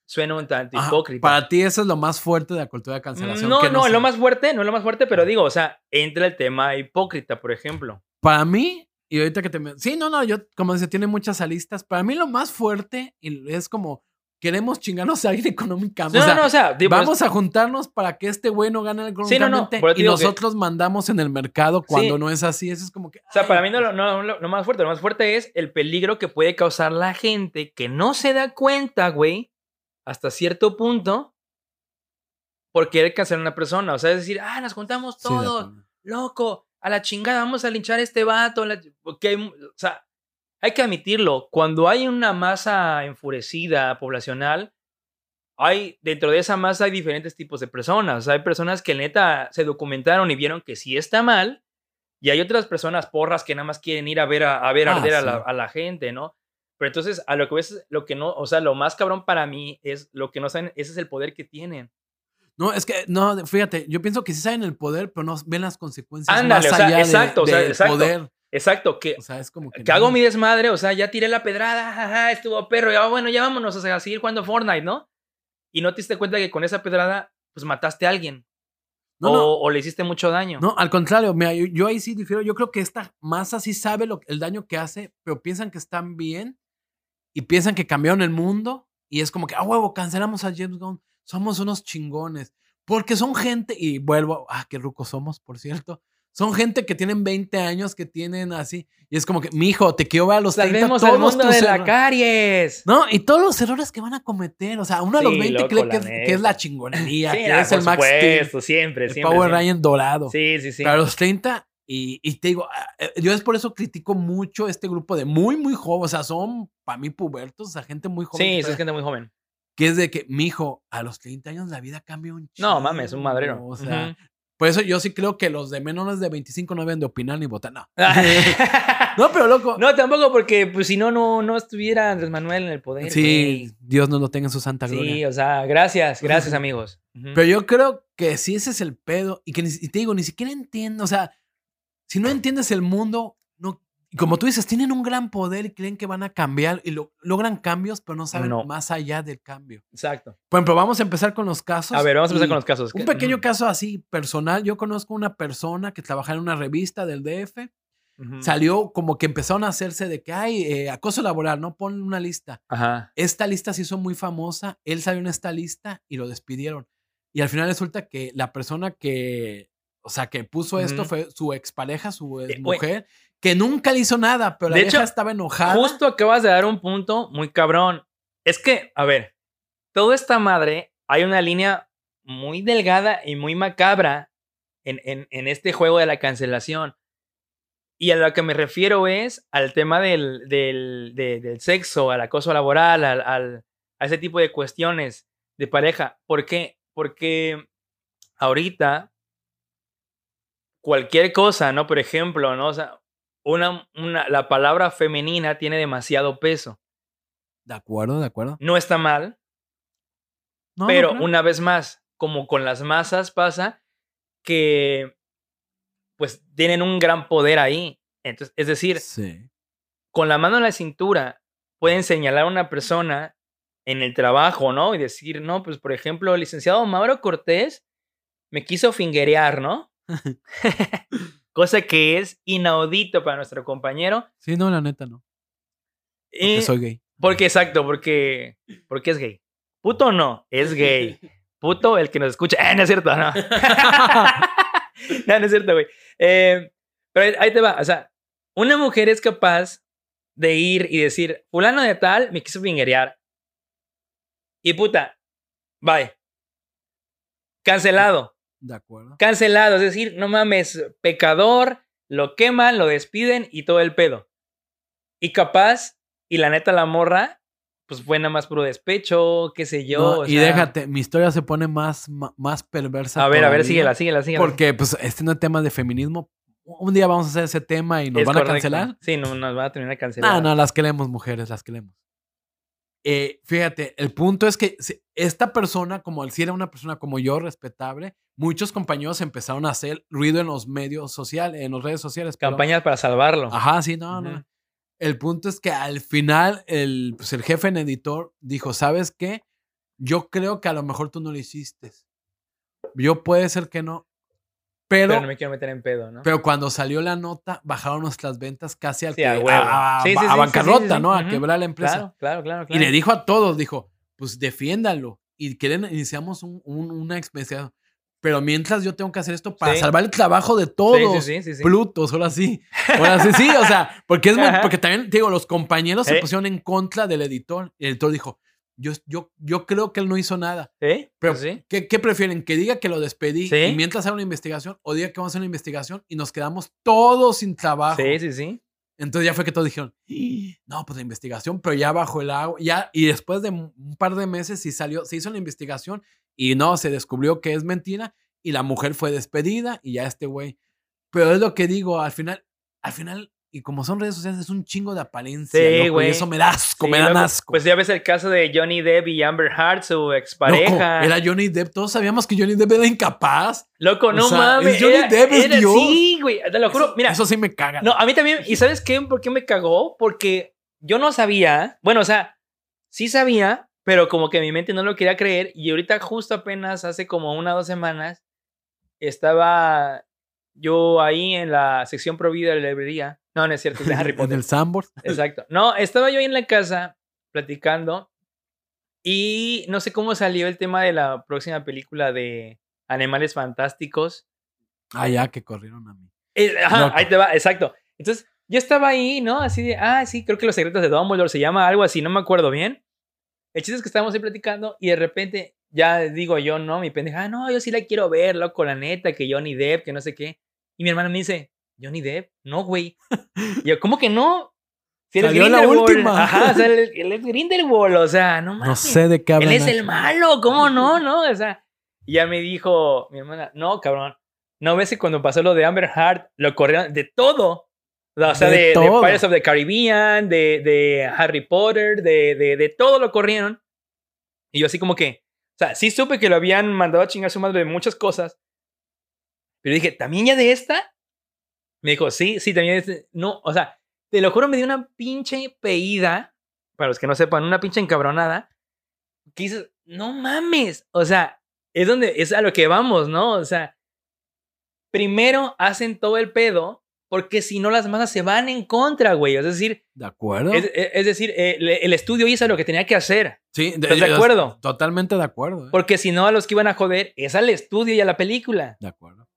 suena un tanto Ajá, hipócrita. Para ti eso es lo más fuerte de la cultura de cancelación. no, que no, es se- lo más fuerte, no es lo más fuerte, pero digo, o sea, entra el tema hipócrita, por ejemplo. Para mí, y ahorita que te... Sí, no, no, yo, como dice, tiene muchas aristas. Para mí lo más fuerte y es como, queremos chingarnos a alguien económicamente. No, o sea, no, o sea, digo, Vamos a juntarnos para que este güey no gane Sí, no, no, económicamente te y que- nosotros mandamos en el mercado cuando Sí. no es así. Eso es como que... O sea, para mí no, lo- no, lo- lo más fuerte, lo más fuerte es el peligro que puede causar la gente que no se da cuenta, güey, hasta cierto punto, por querer cancelar a una persona. O sea, es decir, ah, nos juntamos sí, todos, loco, a la chingada, vamos a linchar a este vato. la ch- Porque hay mu- o sea, hay que admitirlo, cuando hay una masa enfurecida poblacional, hay, dentro de esa masa hay diferentes tipos de personas. Hay personas que neta se documentaron y vieron que sí está mal, y hay otras personas porras que nada más quieren ir a ver a, a ver Ah, arder a, la, a la gente, ¿no? Pero entonces, a lo que ves, lo que no, o sea, lo más cabrón para mí es lo que no saben, ese es el poder que tienen. No, es que, no, fíjate, yo pienso que sí saben el poder, pero no ven las consecuencias Ándale, más o sea, allá de- exacto, o sea, del exacto. poder. Exacto, que, O sea, es como que... que hago no. mi desmadre, o sea, ya tiré la pedrada, jaja, estuvo perro, ya bueno, ya vámonos o sea, a seguir jugando Fortnite, ¿no? Y no te diste cuenta que con esa pedrada, pues mataste a alguien. No, o, no, o le hiciste mucho daño. No, al contrario, mira, yo, yo ahí sí difiero. Yo creo que esta masa sí sabe lo, el daño que hace, pero piensan que están bien y piensan que cambiaron el mundo y es como que, ah, huevo, cancelamos a James Gunn. Somos unos chingones. Porque son gente, y vuelvo, ah, qué rucos somos, por cierto. Son gente que tienen 20 años, que tienen así. Y es como que, mijo, te quiero ver a los 30 Salvemos el todos mundo tus de la errores". caries. No, y todos los errores que van a cometer. O sea, uno a los Sí, 20 loco, cree que es, que es neta. la chingonería, Sí, que ah, es el Max Steel, siempre, el siempre. Power. Ryan dorado. Sí, sí, sí. Pero a los 30, y, y te digo, ah, eh, yo es por eso critico mucho este grupo de muy, muy jóvenes. O sea, son para mí pubertos, o sea, gente muy joven. Sí, es gente muy joven. que es de que, mijo, a los 30 años la vida cambia un No, mames, un madrero. O sea. Por eso yo sí creo que los de menores de 25 no deben de opinar ni votar. No. no, pero loco. No, tampoco porque pues si no, no, no estuviera Andrés Manuel en el poder. sí, Dios nos lo tenga en su santa gloria. Sí, o sea, gracias, gracias amigos. Pero yo creo que si ese es el pedo y que ni, y te digo, ni siquiera entiendo, o sea, si no entiendes el mundo, no, como tú dices, tienen un gran poder y creen que van a cambiar y lo, logran cambios, pero no saben más allá del cambio. Exacto. Por ejemplo, vamos a empezar con los casos. A ver, vamos a empezar con los casos. Un pequeño caso así personal. Yo conozco una persona que trabajaba en una revista del DF. Salió como que empezaron a hacerse de que hay eh, acoso laboral, ¿no? Pon una lista. Ajá. Esta lista se hizo muy famosa. Él salió en esta lista y lo despidieron. Y al final resulta que la persona que, o sea, que puso esto fue su expareja, su ex mujer que nunca le hizo nada, pero la de hecho, estaba enojada. Justo acabas de dar un punto muy cabrón. Es que, a ver, toda esta madre, hay una línea muy delgada y muy macabra en, en, este juego de la cancelación. Y a lo que me refiero es al tema del, del, del sexo, al acoso laboral, al, al, a ese tipo de cuestiones de pareja. ¿Por qué? Porque ahorita cualquier cosa, ¿no? Por ejemplo, ¿no? O sea, una, una, la palabra femenina tiene demasiado peso. De acuerdo, de acuerdo. No está mal. pero una vez más, como con las masas pasa, que pues tienen un gran poder ahí. Entonces, es decir, con la mano en la cintura pueden señalar a una persona en el trabajo, ¿no? Y decir, no, pues por ejemplo, el licenciado Mauro Cortés me quiso fingerear, ¿no? cosa que es inaudito para nuestro compañero. Sí, no, la neta no. Porque soy gay. Porque, exacto, porque, porque es gay. Puto no, es gay. Puto el que nos escucha. Eh, no es cierto, no. no, no es cierto, güey. Eh, pero ahí te va, o sea, una mujer es capaz de ir y decir, fulano de tal me quiso fingerear. Y puta, bye. Cancelado. De acuerdo. Cancelado, es decir, no mames, pecador, lo queman, lo despiden y todo el pedo. Y capaz, y la neta la morra, pues fue nada más puro despecho, qué sé yo. y déjate, mi historia se pone más, más perversa. A ver, a ver, síguela, síguela, síguela. Porque, pues, este no es tema de feminismo. Un día vamos a hacer ese tema y nos van a cancelar. Sí, no, nos van a terminar cancelar. Ah, no, las queremos, mujeres, las queremos. Eh, fíjate, el punto es que esta persona, como si era una persona como yo, respetable, muchos compañeros empezaron a hacer ruido en los medios sociales, en las redes sociales. Campañas para salvarlo. Ajá, sí, no, no. El punto es que al final el, pues el jefe en editor dijo, ¿sabes qué? Yo creo que a lo mejor tú no lo hiciste. Yo puede ser que no, pero, no me quiero meter en pedo, ¿no? Pero cuando salió la nota, bajaron nuestras ventas casi al que, a, a, bancarrota, ¿no? A quebrar la empresa. Claro, claro, claro, Y le dijo a todos, dijo, pues defiéndalo. Y quieren, iniciamos un, una experiencia. Pero mientras yo tengo que hacer esto para salvar el trabajo de todos. Sí, sí, sí, Plutos, ahora sí. Ahora sí, sí, o sea, porque es porque también, digo, los compañeros se pusieron en contra del editor. Y el editor dijo, yo, yo, yo creo que él no hizo nada. ¿Eh? Pero, sí. ¿qué, prefieren? ¿Que diga que lo despedí y mientras haga una investigación o diga que vamos a hacer una investigación y nos quedamos todos sin trabajo? Sí, sí, sí. Entonces ya fue que todos dijeron, no, pues la investigación, pero ya bajo el agua, ya, y después de un par de meses sí salió, se hizo la investigación y no, se descubrió que es mentira y la mujer fue despedida y ya este güey. Pero es lo que digo, al final, al final y como son redes sociales, es un chingo de apariencia. Sí, güey. Y eso me da asco, me da asco. Pues ya ves el caso de Johnny Depp y Amber Heard, su expareja. era Johnny Depp. Todos sabíamos que Johnny Depp era incapaz. Loco, no mames. Johnny Depp, es Dios. Sí, güey. Te lo juro. Mira. Eso sí me caga. No, a mí también. ¿Y sabes qué? ¿Por qué me cagó? Porque yo no sabía. Bueno, o sea, sí sabía, pero como que mi mente no lo quería creer. Y ahorita, justo apenas hace como una o dos semanas, estaba yo ahí en la sección prohibida de la librería. No, no es cierto, es de Harry Potter. en el. Exacto. No, estaba yo ahí en la casa platicando y no sé cómo salió el tema de la próxima película de Animales Fantásticos. Ah, ya, que corrieron a mí. Eh, ajá, ahí te va, exacto. Entonces, yo estaba ahí, ¿no? Así de, ah, sí, creo que Los Secretos de Dumbledore se llama algo así, no me acuerdo bien. El chiste es que estábamos ahí platicando y de repente ya digo yo, no, mi pendeja, ah, no, yo sí la quiero ver, loco, la neta, que Johnny Depp, que no sé qué. Y mi hermano me dice, Johnny Depp, no, güey. Y yo, ¿cómo que no? Si eres Salió la última. Ajá, o sea, él, es Grindelwald, o sea, no mames. No sé de qué hablan. Él es el malo, ¿cómo no, no? O sea, y ya me dijo mi hermana, no, cabrón, ¿No ves que cuando pasó lo de Amber Heard, lo corrieron de todo? O sea, De de, de. Pirates of the Caribbean, de, de Harry Potter, de, de, de todo lo corrieron. Y yo así como que, o sea, sí supe que lo habían mandado a chingar su madre de muchas cosas. Pero dije, ¿también ya de esta? Me dijo, sí, sí, también. No, o sea, te lo juro, me dio una pinche peída, para los que no sepan, una pinche encabronada, que dices, no mames, o sea, es donde, es a lo que vamos, ¿no? O sea, primero hacen todo el pedo, porque si no las masas se van en contra, güey. Es decir, ¿De acuerdo? es, es- es decir, eh, el estudio hizo lo que tenía que hacer. sí, ¿Estás de acuerdo? Totalmente de acuerdo. ¿eh? Porque si no, a los que iban a joder es al estudio y a la película. De acuerdo.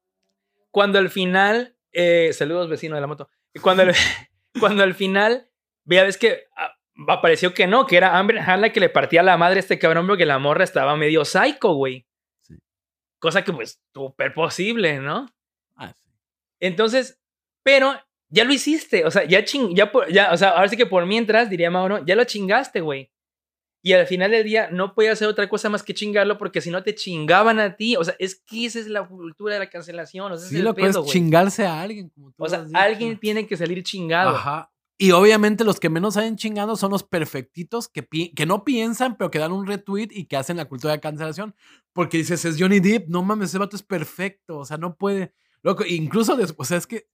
Cuando al final, eh, saludos vecino de la moto, cuando cuando al final, vea, ves que ah, apareció que no, que era Amber Heard la que le partía la madre a este cabrón porque la morra estaba medio psycho, güey. Sí. Cosa que pues súper posible, ¿no? Ah, sí. Entonces, pero ya lo hiciste, o sea, ya ching, ya, por- ya, o sea, ahora sí que por mientras, diría Mauro, ya lo chingaste, güey. Y al final del día no podía hacer otra cosa más que chingarlo porque si no te chingaban a ti, o sea, es que esa es la cultura de la cancelación, o sea, Sí, es el lo que es chingarse a alguien. Como tú O sea, dicho. alguien tiene que salir chingado. Ajá. Y obviamente los que menos saben chingado son los perfectitos que, pi- que no piensan, pero que dan un retweet y que hacen la cultura de cancelación. Porque dices, es Johnny Depp, no mames, ese vato es perfecto. O sea, no puede. Loco, incluso después, o sea, es que,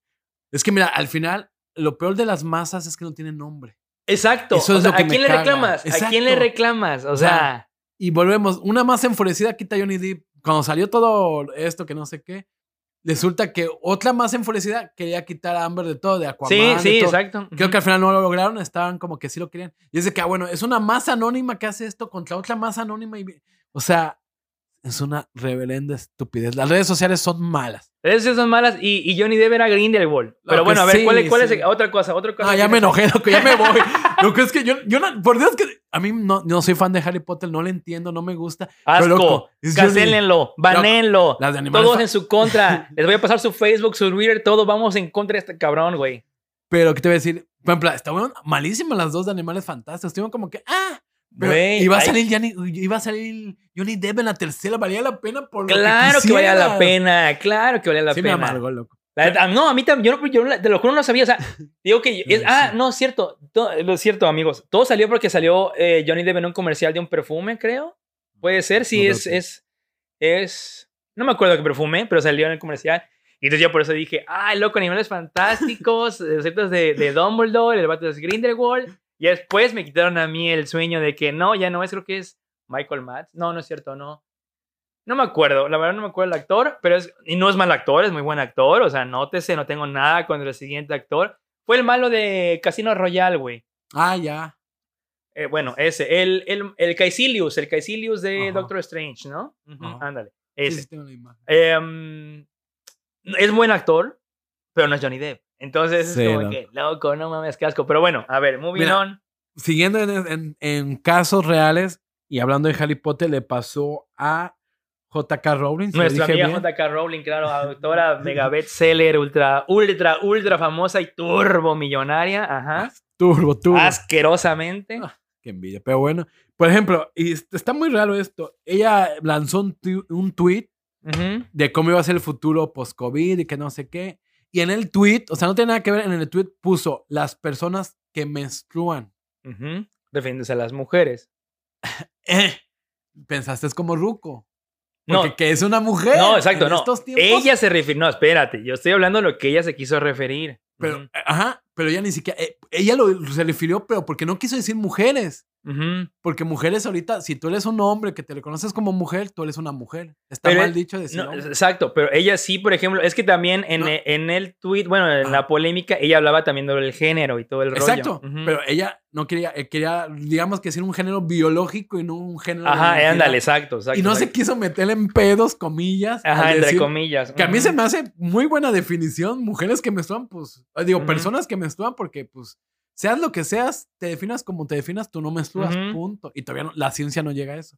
es que mira, al final, lo peor de las masas es que no tienen nombre. Exacto. Eso o es sea, lo que ¿A me quién le caga. reclamas? ¿A quién le reclamas? O sea, Y volvemos, una más enfurecida quita Johnny Depp. Cuando salió todo esto, que no sé qué, resulta que otra más enfurecida quería quitar a Amber de todo, de Aquaman. sí, de sí, todo. exacto. Creo que al final no lo lograron, estaban como que sí lo querían. Y es de que, ah, bueno, es una masa anónima que hace esto contra otra masa anónima. Y, o sea, es una reverenda estupidez. Las redes sociales son malas. Esas son malas y, y Johnny Depp era Grindelwald. Pero bueno, a ver, sí, ¿cuál, es- cuál sí. es otra cosa? Otra cosa que ya me enojé, loco, ya me voy. Lo que es que yo, yo no- por Dios que a mí no, no soy fan de Harry Potter, no le entiendo, no me gusta. Asco, loco, cancelenlo. Las de animales Todos en su contra. Les voy a pasar su Facebook, su Twitter, todo. Vamos en contra de este cabrón, güey. Pero, ¿qué te voy a decir? Por ejemplo, estaban malísimas las dos de Animales Fantásticos. Estuvieron como que, ah, pero Güey, iba a salir Johnny, iba a salir Johnny Depp en la tercera, valía la pena por lo Claro que, valía la pena, claro que valía la sí me pena. amargó, loco. La no, a mí también, yo, no- yo no- te lo juro, no lo sabía. O sea, digo que. es- ah, no, es cierto. to- lo es cierto, amigos. Todo salió porque salió eh, Johnny Depp en un comercial de un perfume, creo. Puede ser, sí, No es, que- es. Es. No me acuerdo qué perfume, pero salió en el comercial. Y entonces yo por eso dije, ay, loco, animales fantásticos, recetas de, de Dumbledore, el vato es Grindelwald. Y después me quitaron a mí el sueño de que no, ya no es, creo que es Michael Matz. No, no es cierto, no. No me acuerdo, la verdad no me acuerdo el actor, pero es, y no es mal actor, es muy buen actor, o sea, nótese, no tengo nada contra el siguiente actor. Fue el malo de Casino Royale, güey. Ah, ya. Eh, bueno, ese, el, el, el Caecilius, el Caecilius de Ajá. Doctor Strange, ¿no? Ándale, Sí, ese. sí imagen. Em, es buen actor, pero no es Johnny Depp. Entonces Sí, es como que, loco, no mames, qué asco. Pero bueno, a ver, moving Mira, on. Siguiendo en, en- en casos reales y hablando de Harry Potter, le pasó a J.K. Rowling. ¿sí lo Nuestra amiga? J.K. Rowling, claro, autora mega bestseller, ultra, ultra, ultra famosa y turbo millonaria. Ajá. Turbo, turbo. Asquerosamente. Ah. Qué envidia. Pero bueno, por ejemplo, y est- está muy raro esto. Ella lanzó un, tu- un tweet de cómo iba a ser el futuro post-COVID y que no sé qué. Y en el tweet, o sea, no tiene nada que ver, en el tweet puso las personas que menstruan. Defiéndese a las mujeres. Eh, pensaste es como Ruco. No. Porque que es una mujer. No, exacto, en no. estos tiempos. Ella se refiere. No, espérate. Yo estoy hablando de lo que ella se quiso referir. Pero, Ujú. ajá, pero ella ni siquiera. eh, ella lo, se refirió, pero porque no quiso decir mujeres. Porque mujeres ahorita, si tú eres un hombre que te reconoces como mujer, tú eres una mujer. Está Pero mal es- dicho decir. No, hombre. exacto, pero ella sí, por ejemplo, es que también en, No. e- en el tweet, bueno, en la polémica, ella hablaba también del género y todo el rollo. Exacto, pero ella no quería, eh, quería, digamos que decir un género biológico y no un género. Ajá, ándale, exacto, exacto. Y no se exacto. quiso meter en pedos, comillas. Ajá, entre decir- comillas. Que a mí se me hace muy buena definición. Mujeres que menstruan, pues. eh, Digo, personas que menstruan porque, pues. Seas lo que seas, te definas como te definas, tú no menstruas, Ujú. punto. Y todavía no- la ciencia no llega a eso.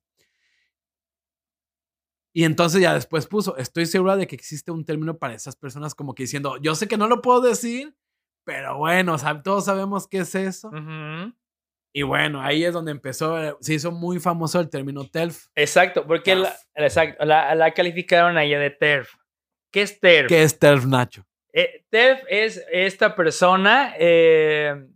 Y entonces ya después puso, estoy segura de que existe un término para esas personas como que diciendo, yo sé que no lo puedo decir, pero bueno, todos sabemos qué es eso. Ujú. Y bueno, ahí es donde empezó, se hizo muy famoso el término TELF. Exacto, porque la, exacto, la, la calificaron a ella de TERF. ¿Qué es TERF? ¿Qué es TERF, Nacho? Eh, TERF es esta persona eh,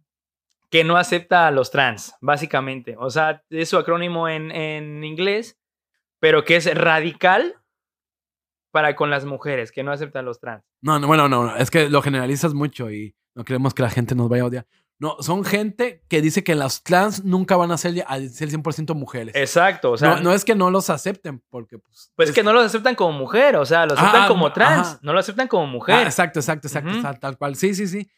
que no acepta a los trans, básicamente. O sea, es su acrónimo en, en inglés, pero que es radical para con las mujeres, que no acepta a los trans. No, no, bueno, no, no, es que lo generalizas mucho y no queremos que la gente nos vaya a odiar. No, son gente que dice que las trans nunca van a ser al ser 100% mujeres. Exacto, o sea, no, no es que no los acepten, porque pues... pues es que no los aceptan como mujer, o sea, lo aceptan Ah, como trans, ajá. no lo aceptan como mujer. Ah, exacto, exacto, exacto, Ujú. tal, tal cual. Sí, sí, sí.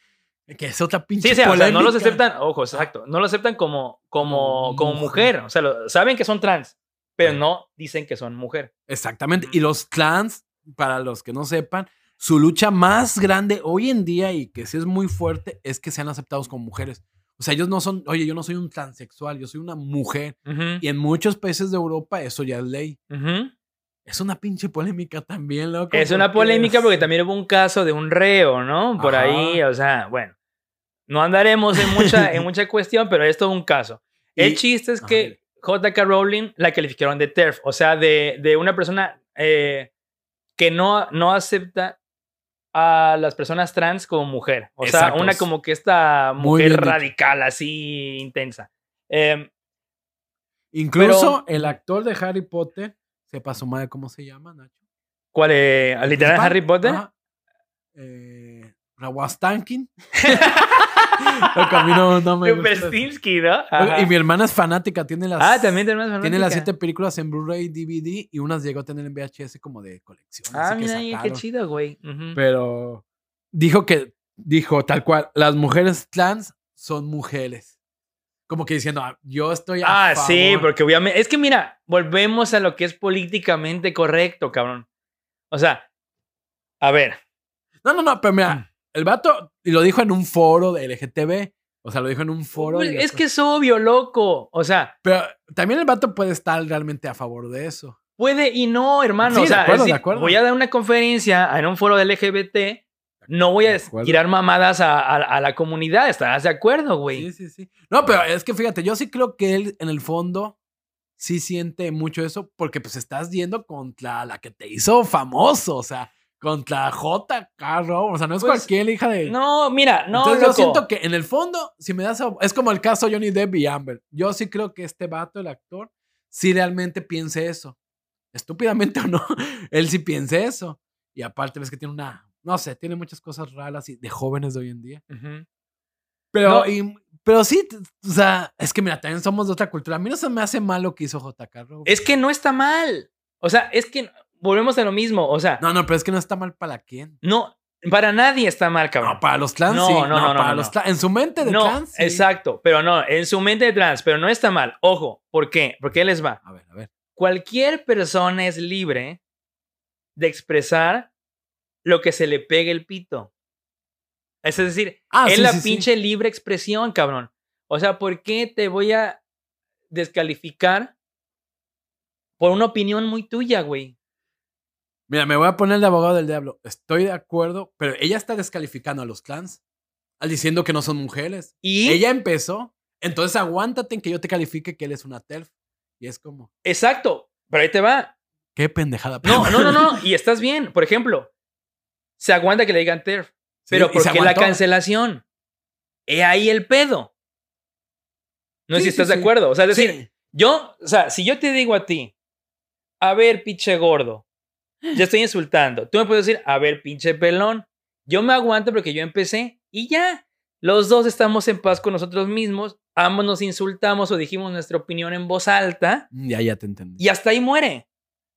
Que es otra pinche Sí, sí, o sea, no los polémica. aceptan, ojo, exacto, no lo aceptan como, como, Como mujer. O sea, lo- saben que son trans, pero Ah. no dicen que son mujer. Exactamente. Y los trans, para los que no sepan, su lucha más grande hoy en día y que sí es muy fuerte es que sean aceptados como mujeres. O sea, ellos no son, oye, yo no soy un transexual, yo soy una mujer. Ujú, Y en muchos países de Europa eso ya es ley. ujú. Es una pinche polémica también, loco. Es una polémica es- porque también hubo un caso de un reo, ¿no? Por Ajá. ahí, o sea, bueno, no andaremos en mucha, en mucha cuestión, pero es todo un caso. El Y- chiste es Ajá, que. JK Rowling la calificaron de TERF, o sea, de, de una persona eh, que no, no acepta a las personas trans como mujer. O sea, una como que esta mujer radical, así intensa. Em, Incluso pero- el actor de Harry Potter, sepa su madre cómo se llama, Nacho. ¿Cuál es? ¿Literal Harry Potter? Eh, Rawastankin. Loco, a mí no, no me gusta ¿no? Ajá. Y mi hermana es fanática, tiene las. Ah, también tenemos Tiene las fanática. siete películas en Blu-ray, DVD y unas llegó a tener en VHS como de colección. Ah, así mira, qué chido, güey. Pero dijo que, dijo tal cual, las mujeres trans son mujeres. Como que diciendo, "Ah, yo estoy a Ah, sí, favor". porque obviamente. Es que mira, volvemos a lo que es políticamente correcto, cabrón. O sea, a ver. No, no, no, pero Mm. mira, el vato, y lo dijo en un foro de LGTB. O sea, lo dijo en un foro. pues, es que es obvio, loco. O sea, Pero también el vato puede estar realmente a favor de eso. puede y no, hermano. Sí, o de sea, acuerdo, de acuerdo. voy a dar una conferencia en un foro del LGBT. No voy a De tirar mamadas a, a- a la comunidad. ¿Estarás de acuerdo, güey? Sí, sí, sí. No, pero es que fíjate, yo sí creo que él en el fondo sí siente mucho eso porque pues estás yendo contra la que te hizo famoso, o sea, contra J.K. Rowling, o sea, no es Pues, cualquier hija de... No, mira, no, Entonces yo siento que en el fondo, si me das... a- Es como el caso Johnny Depp y Amber. Yo sí creo que este vato, el actor, sí realmente piense eso. Estúpidamente o no, él sí piense eso. Y aparte ves que tiene una... No sé, tiene muchas cosas raras y de jóvenes de hoy en día. Pero, No. y- pero sí, o sea, es que mira, también somos de otra cultura. A mí no se me hace mal lo que hizo JK Rowling. Es que no está mal. O sea, es que volvemos a lo mismo. O sea, No, no, pero es que no está mal para quién. no, para nadie está mal, cabrón. No, para los trans No, sí. no, no, no, para no, los trans- En su mente de no, trans sí. exacto, pero no, en su mente de trans, pero no está mal. Ojo, ¿por qué? Porque les va. A ver, a ver. Cualquier persona es libre de expresar lo que se le pegue el pito. Es decir, Ah, es sí, la sí. pinche libre expresión, cabrón. O sea, ¿por qué te voy a descalificar por una opinión muy tuya, güey? Mira, me voy a poner de abogado del diablo. Estoy de acuerdo, pero ella está descalificando a los trans. Al diciendo que no son mujeres. Y Ella empezó. Entonces aguántate en que yo te califique que él es una TERF. Y es como, exacto, pero ahí te va. qué pendejada. No, no, no, no, y estás bien. Por ejemplo, se aguanta que le digan TERF, Sí, pero y ¿por se qué la cancelación? He ahí el pedo. No sé Sí, si sí, estás de acuerdo. O sea, es decir, yo, o sea, si yo te digo a ti, a ver, pinche gordo, ya estoy insultando. Tú me puedes decir, a ver, pinche pelón. Yo me aguanto porque yo empecé y ya. Los dos estamos en paz con nosotros mismos. Ambos nos insultamos o dijimos nuestra opinión en voz alta Ya, ya te entendí. y hasta ahí muere.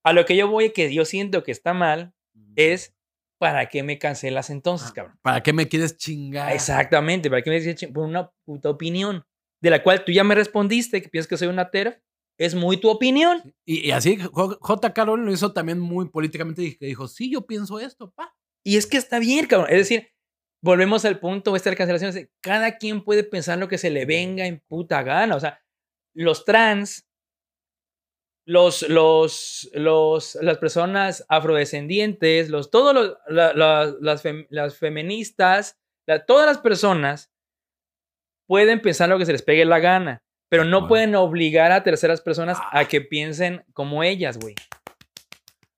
A lo que yo voy, que yo siento que está mal, es ¿para qué me cancelas entonces, Ah, cabrón? ¿Para qué me quieres chingar? Exactamente, ¿para qué me dices ching- por una puta opinión? De la cual tú ya me respondiste, que piensas que soy una TERF. Es muy tu opinión. Y, y así J. Carol lo hizo también muy políticamente. que dijo, sí, yo pienso esto, pa. Y es que está bien, cabrón. Es decir, volvemos al punto de cancelación. Cada quien puede pensar lo que se le venga en puta gana. O sea, los trans, los, los, los, las personas afrodescendientes, los, todos los, la- la- las, fem- las feministas, la- todas las personas pueden pensar lo que se les pegue la gana, pero no Bueno. pueden obligar a terceras personas Ah. a que piensen como ellas, güey.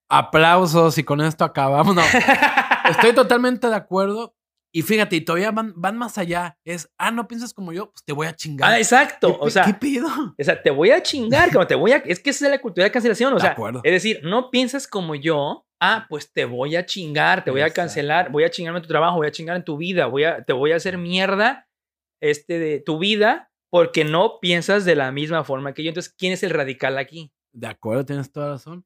Aplausos y con esto acabamos. No, estoy totalmente de acuerdo. Y fíjate, y todavía van, van más allá. Es, ah, no piensas como yo, pues te voy a chingar. Ah, exacto. ¿Qué, O sea, ¿qué pido? o sea, te voy a chingar, como te voy a. Es que esa es la cultura de cancelación. O De sea, acuerdo. es decir, no piensas como yo. Ah, pues te voy a chingar, te voy a cancelar, voy a chingarme en tu trabajo, voy a chingar en tu vida, voy a, te voy a hacer mierda este, de tu vida porque no piensas de la misma forma que yo. Entonces, ¿quién es el radical aquí? De acuerdo, tienes toda razón.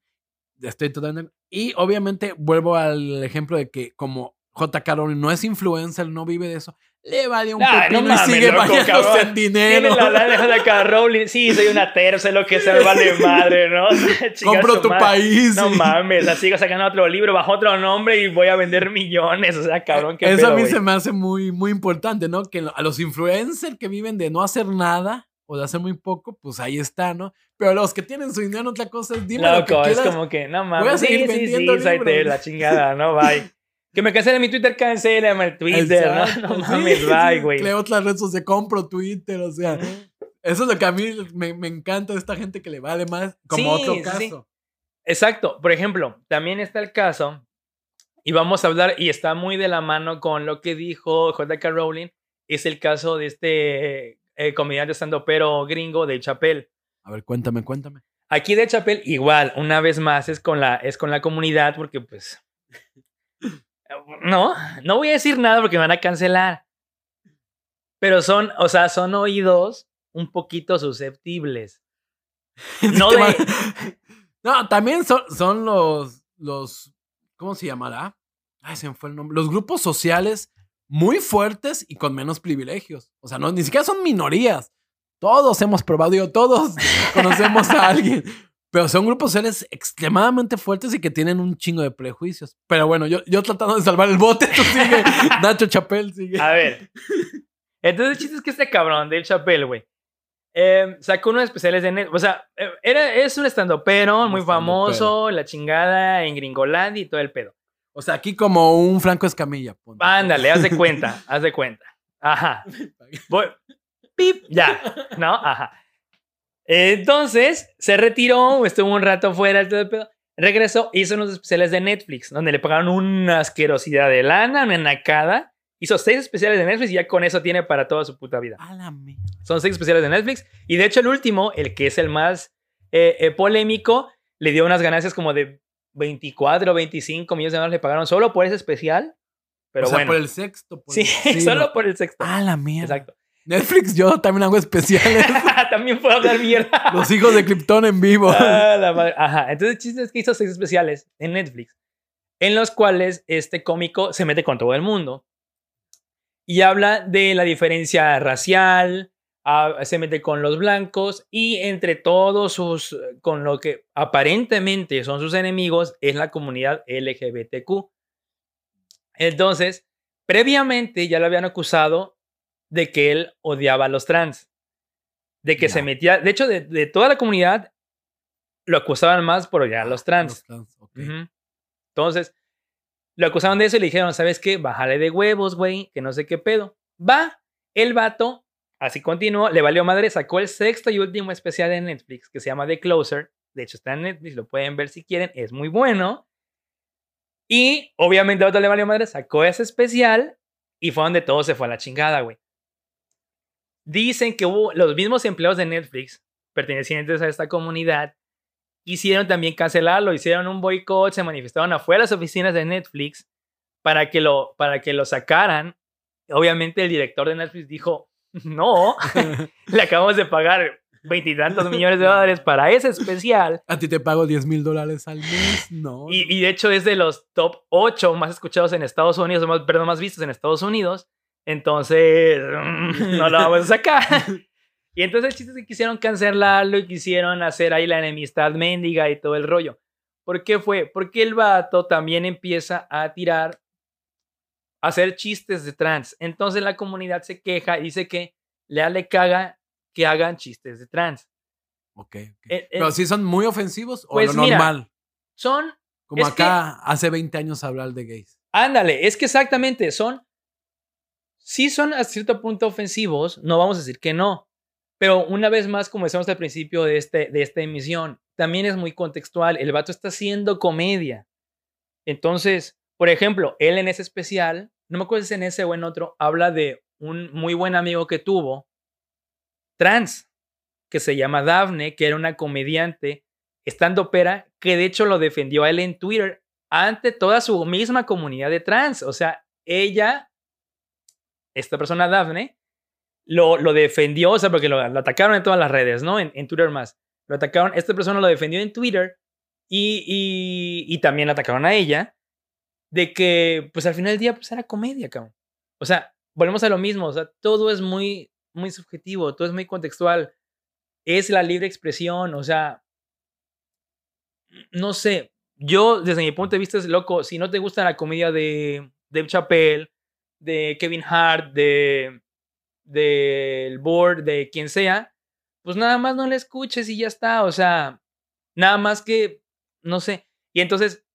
Estoy totalmente. Y obviamente vuelvo al ejemplo de que como J.K. Rowling no es influencer, no vive de eso, le vale un Ay, no y mames, sigue loco, bañándose en dinero. Tiene la lana de. Rowling. Sí, soy una tercia, lo que sea, vale madre, ¿no? Compro tu madre. país. No y- mames, así sigo sacando otro libro bajo otro nombre y voy a vender millones. O sea, cabrón, qué Eso a pedo, mí güey. se me hace muy, muy importante, ¿no? Que a los influencers que viven de no hacer nada o de hacer muy poco, pues ahí está, ¿no? Pero los que tienen su dinero otra cosa, dime lo que Loco, es quieras. como que, no Voy a mames. Sí, seguir sí, sí, vendiendo soy de libros. la chingada, no, bye. Que me cancele mi Twitter, cancélame el Twitter, Exacto, ¿no? No sí, mames, bye, güey. Leo otras redes sociales, compro Twitter, o sea, eso es lo que a mí me, me encanta de esta gente que le vale más, como Sí, otro caso. sí. Exacto. Por ejemplo, también está el caso, y vamos a hablar, y está muy de la mano con lo que dijo J.K. Rowling, es el caso de este eh, comediante pero gringo de Chappelle. A ver, cuéntame, cuéntame. Aquí de Chapel, igual, una vez más, es con la, es con la comunidad, porque pues. No, no voy a decir nada porque me van a cancelar. Pero son, o sea, son oídos un poquito susceptibles. No de- no, también son, son los, los, ¿cómo se llamará? Ay, se me fue el nombre. Los grupos sociales muy fuertes y con menos privilegios. O sea, no, ni siquiera son minorías. Todos hemos probado, digo, todos conocemos a alguien. Pero son grupos sociales extremadamente fuertes y que tienen un chingo de prejuicios. Pero bueno, yo, yo tratando de salvar el bote, tú sigue. Nacho Chapel sigue. A ver. Entonces, el chiste es que este cabrón del Chapel, güey, eh, sacó unos especiales de net. O sea, eh, era, es un estandopero muy famoso, la chingada en Gringolandia y todo el pedo. O sea, aquí como un Franco Escamilla. ponte. Ándale, haz de cuenta, haz de cuenta. Ajá. Voy. Pip, ya. ¿No? Ajá. Entonces, se retiró, estuvo un rato fuera, todo el pedo. Regresó, hizo unos especiales de Netflix, donde le pagaron una asquerosidad de lana, una nacada. Hizo seis especiales de Netflix y ya con eso tiene para toda su puta vida. A la mierda. Son seis especiales de Netflix. Y de hecho, el último, el que es el más eh, eh, polémico, le dio unas ganancias como de 24 o 25 millones de dólares. Le pagaron solo por ese especial. Pero o sea, bueno. por el sexto. por sí, el- solo por el sexto. A la mierda. Exacto. Netflix, yo también hago especiales. También puedo hablar mierda. Los hijos de Krypton en vivo. Ah, la madre. Ajá. Entonces, el chiste es que hizo seis especiales en Netflix, en los cuales este cómico se mete con todo el mundo y habla de la diferencia racial, ah, se mete con los blancos y entre todos sus, con lo que aparentemente son sus enemigos, es la comunidad LGBTQ. Entonces, previamente ya lo habían acusado de que él odiaba a los trans, de que se metía, de hecho, de, de toda la comunidad lo acusaban más por odiar a los trans. Los trans. Entonces, lo acusaron de eso y le dijeron, ¿sabes qué? Bájale de huevos, güey, que no sé qué pedo. Va, el vato, así continuó, le valió madre, sacó el sexto y último especial de Netflix que se llama The Closer. De hecho, está en Netflix, lo pueden ver si quieren, es muy bueno. Y obviamente a otro le valió madre, sacó ese especial y fue donde todo se fue a la chingada, güey. Dicen que hubo los mismos empleados de Netflix pertenecientes a esta comunidad quisieron también cancelarlo, hicieron un boicot, se manifestaron afuera de las oficinas de Netflix para que lo, para que lo sacaran. Obviamente el director de Netflix dijo, no, le acabamos de pagar veintitantos millones de dólares para ese especial. A ti te pago 10 mil dólares al mes. No. Y, y de hecho es de los top 8 más escuchados en Estados Unidos, más, perdón, más vistos en Estados Unidos. Entonces, no lo vamos a sacar. Y entonces el chiste es que quisieron cancelarlo y quisieron hacer ahí la enemistad mendiga y todo el rollo. ¿Por qué fue? Porque el vato también empieza a tirar, a hacer chistes de trans. Entonces la comunidad se queja y dice que le le caga que hagan chistes de trans. Ok, ok. Eh, eh, Pero sí son muy ofensivos o pues lo mira, normal. Son Como que- acá hace 20 años hablar de gays. Ándale, es que exactamente son. Sí son a cierto punto ofensivos, no vamos a decir que no. Pero una vez más, como decíamos al principio de, este, de esta emisión, también es muy contextual. El vato está haciendo comedia. Entonces, por ejemplo, él en ese especial, no me acuerdo si es en ese o en otro, habla de un muy buen amigo que tuvo, trans, que se llama Daphne, que era una comediante estando pera, que de hecho lo defendió a él en Twitter ante toda su misma comunidad de trans. O sea, ella, esta persona Daphne, lo, lo defendió, o sea, porque lo, atacaron en todas las redes, ¿no? En, en, Twitter más. Lo atacaron, esta persona lo defendió en Twitter y, y, también atacaron a ella de que, pues al final del día, pues era comedia, cabrón. O sea, volvemos a lo mismo, o sea, todo es muy, muy subjetivo, todo es muy contextual. Es la libre expresión, o sea, no sé, yo desde mi punto de vista es loco, si no te gusta la comedia de Dave Chappelle, de Kevin Hart, de del board, de quien sea, pues nada más no le escuches y ya está, o sea, nada más que, no sé. Y entonces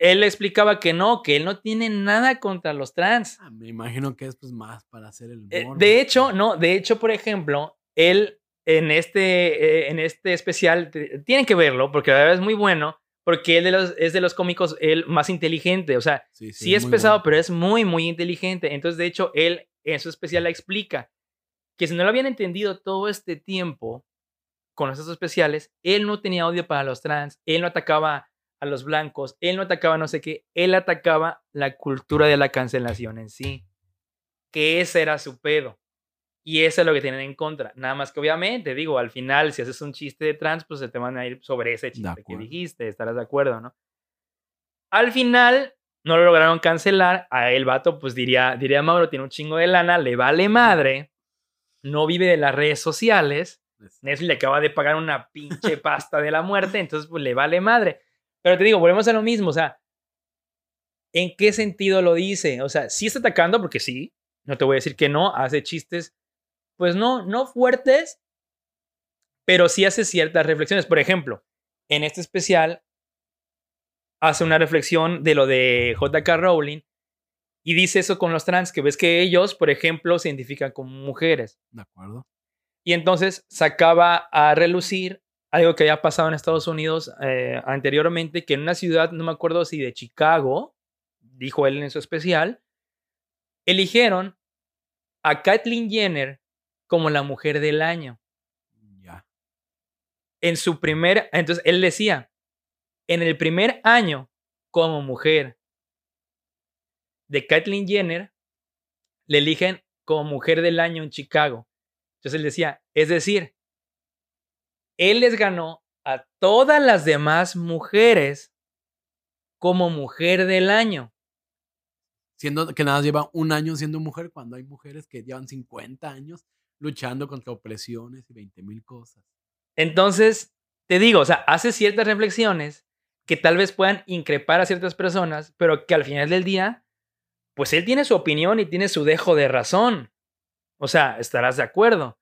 él explicaba que no, que él no tiene nada contra los trans. Ah, me imagino que es pues más para hacer el eh, de hecho, no, de hecho, por ejemplo, él en este, eh, en este especial, tienen que verlo porque la verdad es muy bueno, porque él de los, es de los cómicos el más inteligente, o sea, sí, es pesado, pero es muy, muy inteligente. Entonces, de hecho, él en su especial la explica que si no lo habían entendido todo este tiempo con esos especiales, él no tenía odio para los trans, él no atacaba a los blancos, él no atacaba no sé qué, él atacaba la cultura de la cancelación en sí, que ese era su pedo. Y eso es lo que tienen en contra. Nada más que obviamente, digo, al final, si haces un chiste de trans, pues se te van a ir sobre ese chiste que dijiste, estarás de acuerdo, ¿no? Al final, no lo lograron cancelar. A el vato, pues diría, diría Mauro, tiene un chingo de lana, le vale madre, no vive de las redes sociales. Netflix le acaba de pagar una pinche pasta de la muerte, entonces pues le vale madre. Pero te digo, volvemos a lo mismo, o sea, ¿en qué sentido lo dice? O sea, sí está atacando, porque sí, no te voy a decir que no, hace chistes, pues no, no fuertes, pero sí hace ciertas reflexiones. Por ejemplo, en este especial hace una reflexión de lo de JK Rowling y dice eso con los trans, que ves que ellos, por ejemplo, se identifican como mujeres. De acuerdo. Y entonces sacaba a relucir algo que había pasado en Estados Unidos eh, anteriormente, que en una ciudad, no me acuerdo si de Chicago, dijo él en su especial, eligieron a Kathleen Jenner como la mujer del año. Ya. En su primer, entonces él decía, en el primer año como mujer de Kathleen Jenner, le eligen como mujer del año en Chicago. Entonces él decía, es decir, él les ganó a todas las demás mujeres como mujer del año. Siendo que nada lleva un año siendo mujer cuando hay mujeres que llevan 50 años luchando contra opresiones y 20 mil cosas. Entonces, te digo, o sea, hace ciertas reflexiones que tal vez puedan increpar a ciertas personas, pero que al final del día, pues él tiene su opinión y tiene su dejo de razón. O sea, estarás de acuerdo.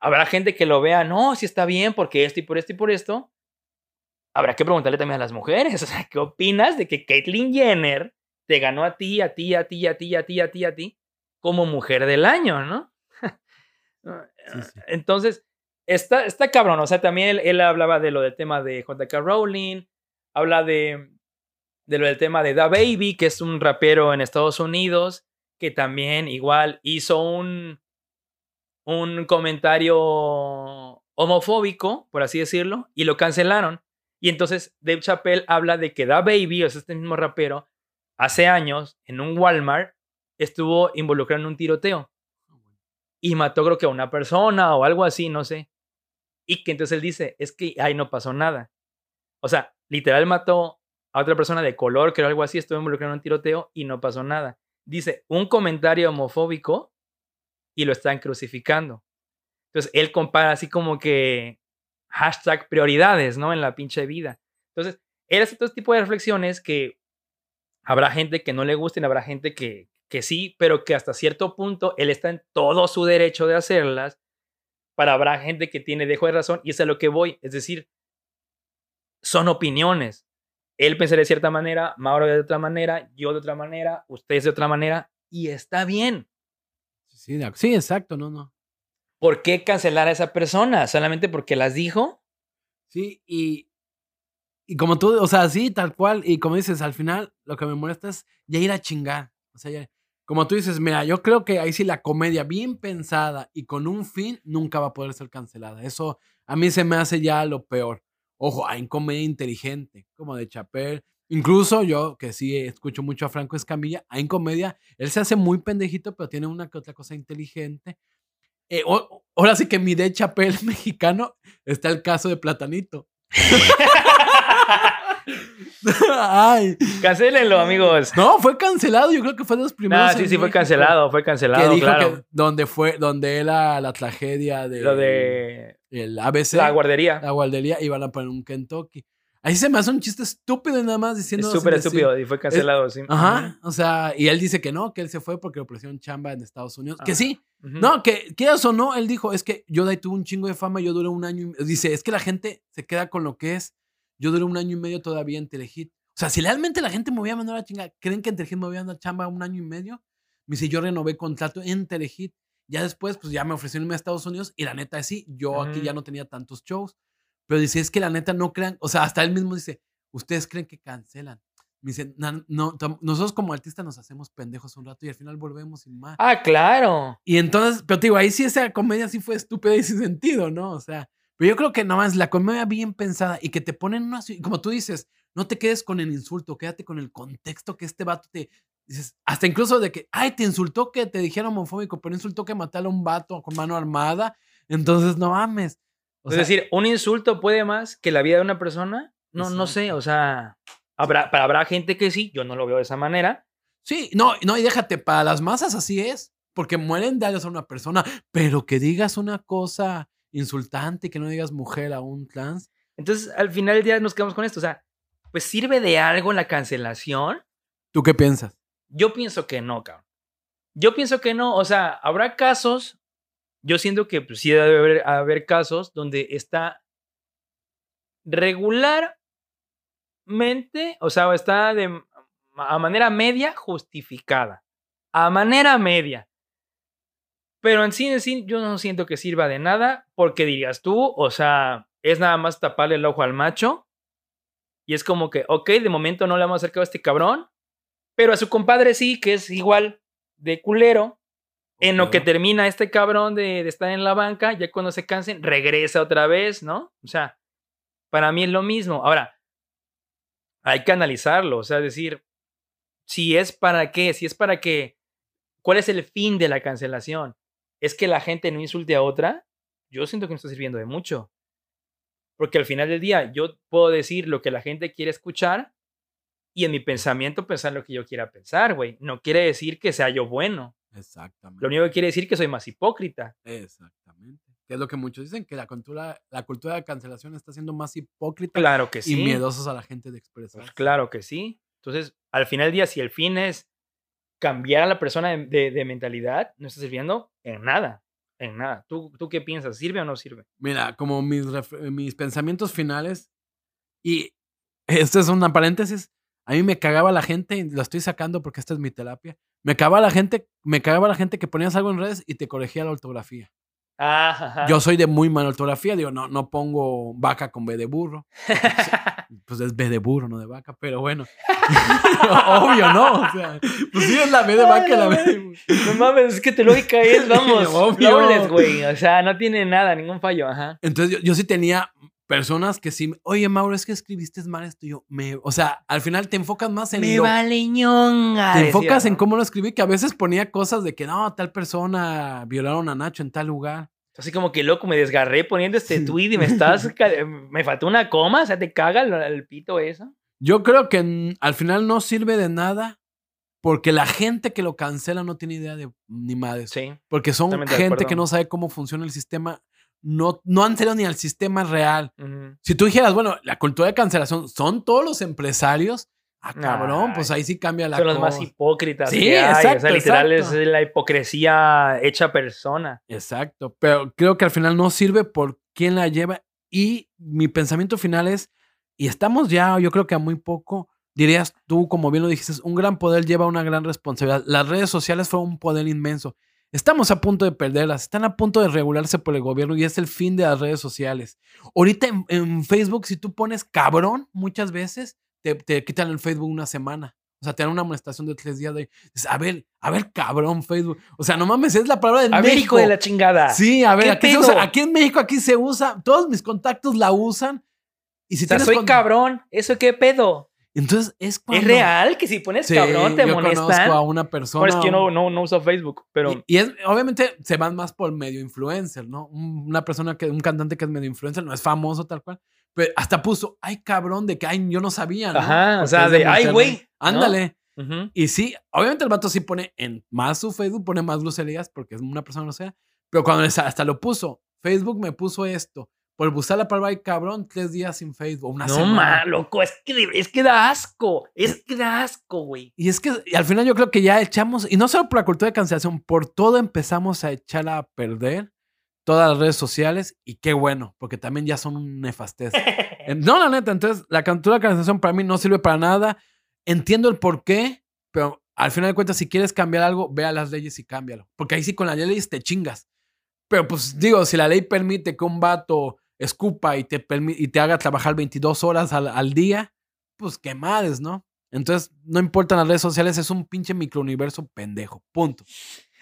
Habrá gente que lo vea, no, si está bien, porque esto y por esto y por esto. Habrá que preguntarle también a las mujeres, o sea, ¿qué opinas de que Caitlyn Jenner te ganó a ti, a ti, a ti, a ti, a ti, a ti, a ti, como mujer del año, ¿no? Entonces, está, está cabrón, o sea, también él, hablaba de lo del tema de JK Rowling, habla de, de lo del tema de Da Baby, que es un rapero en Estados Unidos, que también igual hizo un, un comentario homofóbico, por así decirlo, y lo cancelaron. Y entonces Dave Chappelle habla de que Da Baby, o sea, este mismo rapero, hace años, en un Walmart, estuvo involucrado en un tiroteo. Y mató creo que a una persona o algo así, no sé. Y que entonces él dice, es que ahí no pasó nada. O sea, literal mató a otra persona de color, era algo así, estuvo involucrado en un tiroteo y no pasó nada. Dice, un comentario homofóbico y lo están crucificando. Entonces, él compara así como que hashtag prioridades, ¿no? En la pinche vida. Entonces, él hace todo este tipo de reflexiones que habrá gente que no le gusten, habrá gente que, que sí, pero que hasta cierto punto él está en todo su derecho de hacerlas. Para habrá gente que tiene dejo de razón y es a lo que voy. Es decir, son opiniones. Él pensa de cierta manera, Mauro de otra manera, yo de otra manera, ustedes de otra manera, y está bien. Sí, sí, exacto, no, no. ¿Por qué cancelar a esa persona? ¿Solamente porque las dijo? Sí, y Y como tú, o sea, sí, tal cual. Y como dices, al final lo que me molesta es ya ir a chingar. O sea, ya- como tú dices, mira, yo creo que ahí sí la comedia bien pensada y con un fin nunca va a poder ser cancelada. Eso a mí se me hace ya lo peor. Ojo, hay comedia inteligente, como de Chapel. Incluso yo, que sí escucho mucho a Franco Escamilla, hay comedia, él se hace muy pendejito, pero tiene una que otra cosa inteligente. Eh, ahora sí que mi de Chapel mexicano está el caso de Platanito. Ay, Cancélenlo, amigos. no, fue cancelado. Yo creo que fue de los primeros. Nah, sí, sí, fue cancelado, fue Que cancelado, dijo claro. que donde fue, donde era la tragedia de, Lo de el ABC, la guardería. la guardería, iban a poner un Kentucky. Ahí se me hace un chiste estúpido y nada más diciendo. Es súper decir- estúpido y fue cancelado, sí. Ajá, o sea, y él dice que no, que él se fue porque le ofrecieron chamba en Estados Unidos. Que sí, no, que quieras o no, él dijo, es que yo de ahí tuve un chingo de fama, yo duré un año y Dice, es que la gente se queda con lo que es. Yo duré un año y medio todavía en Telehit. O sea, si realmente la gente me voy a mandar a la chinga, ¿creen que en Telehit me voy a dar chamba un año y medio? Me dice, yo renové contrato en Telehit. Ya después, pues ya me ofrecieron irme a Estados Unidos y la neta es sí, yo aquí ya no tenía tantos shows. Pero dice, es que la neta no crean, o sea, hasta él mismo dice, ustedes creen que cancelan. Me dice, "Na- no, nosotros como artistas nos hacemos pendejos un rato y al final volvemos sin más. Ah, claro. Y entonces, pero te digo, ahí sí esa comedia sí fue estúpida y sin sentido, ¿no? O sea, pero yo creo que nada más la comedia bien pensada y que te ponen una, como tú dices, no te quedes con el insulto, quédate con el contexto que este vato te dices, hasta incluso de que, ay, te insultó que te dijeron homofóbico, pero insultó que matara a un vato con mano armada, entonces no mames. O es sea, decir, un insulto puede más que la vida de una persona. No, no sé, o sea, habrá, para- habrá gente que sí, yo no lo veo de esa manera. Sí, no, no, y déjate, para las masas así es, porque mueren de a una persona, pero que digas una cosa insultante, que no digas mujer a un trans, Entonces, al final del día nos quedamos con esto. O sea, pues sirve de algo la cancelación. ¿tú qué piensas? Yo pienso que no, cabrón. Yo pienso que no. O sea, habrá casos. Yo siento que pues, sí debe haber, haber casos donde está regularmente, o sea, está de a manera media justificada. A manera media. Pero en sí, en sí, yo no siento que sirva de nada, porque dirías tú, o sea, es nada más taparle el ojo al macho. Y es como que, ok, de momento no le hemos acercado a este cabrón, pero a su compadre sí, que es igual de culero. En lo que termina este cabrón de, de estar en la banca, ya cuando se cansen, regresa otra vez, ¿no? O sea, para mí es lo mismo. Ahora, hay que analizarlo, o sea, decir, si es para qué, si es para que, ¿cuál es el fin de la cancelación? ¿Es que la gente no insulte a otra? Yo siento que no está sirviendo de mucho. Porque al final del día yo puedo decir lo que la gente quiere escuchar y en mi pensamiento pensar lo que yo quiera pensar, güey. No quiere decir que sea yo bueno. Exactamente. Lo único que quiere decir que soy más hipócrita. Exactamente. Que es lo que muchos dicen, que la cultura, la cultura de cancelación está siendo más hipócrita Claro que y sí. miedosos a la gente de expresar. Pues claro que sí. Entonces, al final del día, si el fin es cambiar a la persona de, mentalidad, no está sirviendo en nada. En nada. ¿Tú, ¿Tú qué piensas? ¿Sirve o no sirve? Mira, como mis, ref- mis pensamientos finales, y esto es una paréntesis, a mí me cagaba la gente, y lo estoy sacando porque esta es mi terapia, me cagaba la gente, me cagaba la gente que ponías algo en redes y te corregía la ortografía. Ah, ajá. Yo soy de muy mala ortografía, digo, no, no pongo vaca con B de burro. Pues es B de burro, no de vaca, pero bueno. Obvio, ¿no? O sea, pues sí es la B de vaca y la B de burro. No mames, es que tu lógica es, vamos, flawless, güey. O sea, no tiene nada, ningún fallo, ajá. Entonces yo, yo sí tenía personas que sí, oye Mauro, es que escribiste mal esto. Y yo, me, o sea, al final te enfocas más en Me lo, vale ñonga. te decía, enfocas en cómo lo escribí, que a veces ponía cosas de que no, tal persona violaron a Nacho en tal lugar. Así como que loco, me desgarré poniendo este Sí. tweet y me estás. me faltó una coma, o sea, te caga el, el pito eso. Yo creo que al final no sirve de nada porque la gente que lo cancela no tiene idea de ni madres. Sí. Porque son gente que no sabe cómo funciona el sistema. No, no han salido ni al sistema real. Si tú dijeras, bueno, la cultura de cancelación son todos los empresarios, ah, cabrón, Ay, pues ahí sí cambia la Son los más hipócritas. Sí, que hay, O exacto, sea, literal exacto. es la hipocresía hecha persona. Exacto, pero creo que al final no sirve por quién la lleva. Y mi pensamiento final es, y estamos ya, yo creo que a muy poco, dirías tú, como bien lo dijiste, un gran poder lleva una gran responsabilidad. Las redes sociales fueron un poder inmenso. Estamos a punto de perderlas, están a punto de regularse por el gobierno y es el fin de las redes sociales. Ahorita en, en Facebook, si tú pones cabrón muchas veces, te, te quitan el Facebook una semana. O sea, te dan una amonestación de tres días de. A ver, a ver, cabrón, Facebook. O sea, no mames, es la palabra de A México. de la chingada. Sí, a ver, ¿Qué aquí, se usa- aquí en México, aquí se usa. Todos mis contactos la usan. Y si O sea, tienes soy cabrón. ¿Eso qué pedo? Entonces es cuando. ¿Es real que si pones Sí, cabrón te yo molestan? conozco a una persona. Bueno, es que yo no, no, no uso Facebook, pero Y, y es, obviamente se van más por medio influencer, ¿no? Un- Una persona que, un cantante que es medio influencer, no es famoso tal cual. Pero hasta puso, ay cabrón, de que ay, yo no sabía, ¿no? Ajá, o sea, de, "Ay, Monterrey". güey, ¿no? Ándale. Ujú. Y sí, obviamente el vato sí pone en más su Facebook, pone más groserías porque es una persona no sea. Pero cuando hasta lo puso, Facebook me puso esto. Por buscar la palabra ay cabrón, tres días sin Facebook, una no semana. ma, loco, es que, es que da asco. Es que da asco, güey. Y es que y al final yo creo que ya echamos, y no solo por la cultura de cancelación, por todo empezamos a echar a perder todas las redes sociales y qué bueno, porque también ya son un nefastez. No, la neta, entonces la cultura de cancelación para mí no sirve para nada. Entiendo el por qué, pero al final de cuentas, si quieres cambiar algo, ve a las leyes y cámbialo. Porque ahí sí con las leyes te chingas. Pero pues digo, si la ley permite que un vato escupa y te, y te haga trabajar 22 horas al, al día, pues qué madres, ¿no? Entonces, no importan las redes sociales, es un pinche microuniverso pendejo. Punto.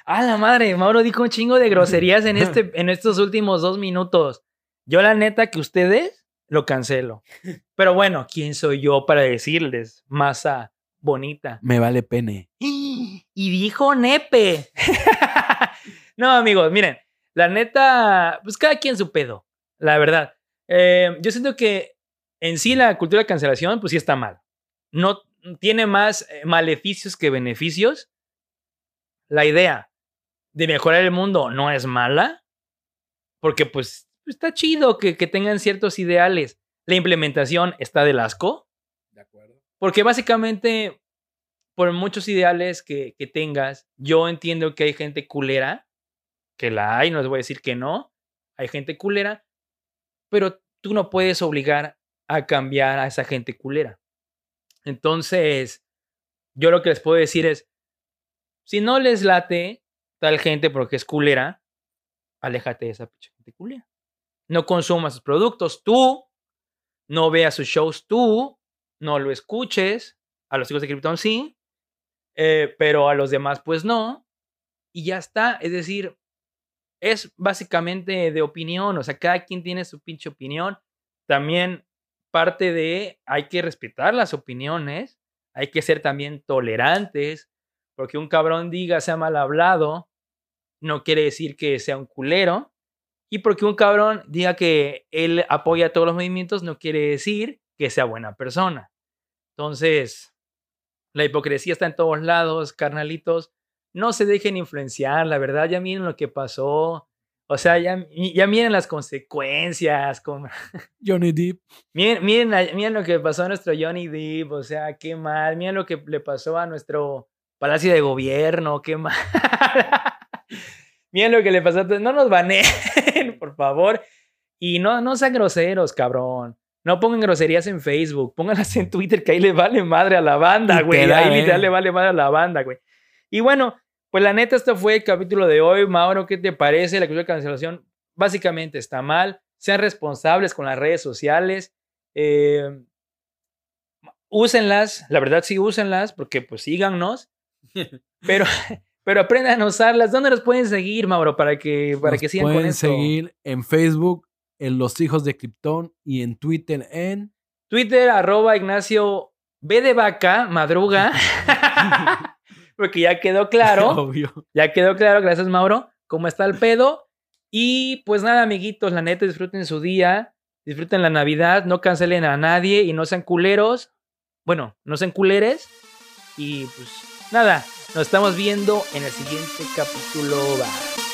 A la madre, Mauro dijo un chingo de groserías en, este, en estos últimos dos minutos. Yo la neta que ustedes lo cancelo. Pero bueno, ¿quién soy yo para decirles? Masa bonita. Me vale pene. Y dijo nepe. no, amigos, miren, la neta, pues cada quien su pedo, la verdad. Eh, yo siento que en sí la cultura de cancelación, pues sí está mal. No tiene más eh, maleficios que beneficios. La idea de mejorar el mundo no es mala, porque pues está chido que, que tengan ciertos ideales. La implementación está del asco. De acuerdo. Porque básicamente, por muchos ideales que, que tengas, yo entiendo que hay gente culera, que la hay, no les voy a decir que no, hay gente culera, pero tú no puedes obligar a cambiar a esa gente culera. Entonces, yo lo que les puedo decir es, si no les late tal gente porque es culera, aléjate de esa gente culera. No consumas sus productos tú, no veas sus shows tú, no lo escuches. A los hijos de Krypton sí, eh, pero a los demás pues no. Y ya está. Es decir, es básicamente de opinión. O sea, cada quien tiene su pinche opinión. También parte de hay que respetar las opiniones. Hay que ser también tolerantes. Porque un cabrón diga sea mal hablado, no quiere decir que sea un culero. Y porque un cabrón diga que él apoya todos los movimientos, no quiere decir que sea buena persona. Entonces, la hipocresía está en todos lados, carnalitos. No se dejen influenciar, la verdad, ya miren lo que pasó. O sea, ya, ya miren las consecuencias. Con... Johnny Depp. Miren, miren, miren lo que pasó a nuestro Johnny Depp, o sea, qué mal. Miren lo que le pasó a nuestro Palacio de Gobierno, qué mal. miren lo que le pasó a... No nos baneen, por favor. Y no, no sean groseros, cabrón. No pongan groserías en Facebook, pónganlas en Twitter, que ahí le vale madre a la banda, güey. Ahí literal eh. le vale madre a la banda, güey. Y bueno, pues la neta, esto fue el capítulo de hoy. Mauro, ¿qué te parece? La cultura de cancelación básicamente está mal. Sean responsables con las redes sociales. Eh, úsenlas, la verdad sí úsenlas, porque pues síganos. Pero, pero aprendan a usarlas. ¿Dónde los pueden seguir, Mauro? Para que, para Nos que sigan con pueden seguir en Facebook, en Los Hijos de Krypton y en Twitter en. Twitter, arroba Ignacio B de vaca, madruga. Porque ya quedó claro. Obvio. Ya quedó claro, gracias Mauro, cómo está el pedo. Y pues nada, amiguitos, la neta, disfruten su día, disfruten la Navidad, no cancelen a nadie y no sean culeros. Bueno, no sean culeres. Y pues nada, nos estamos viendo en el siguiente capítulo. Bye.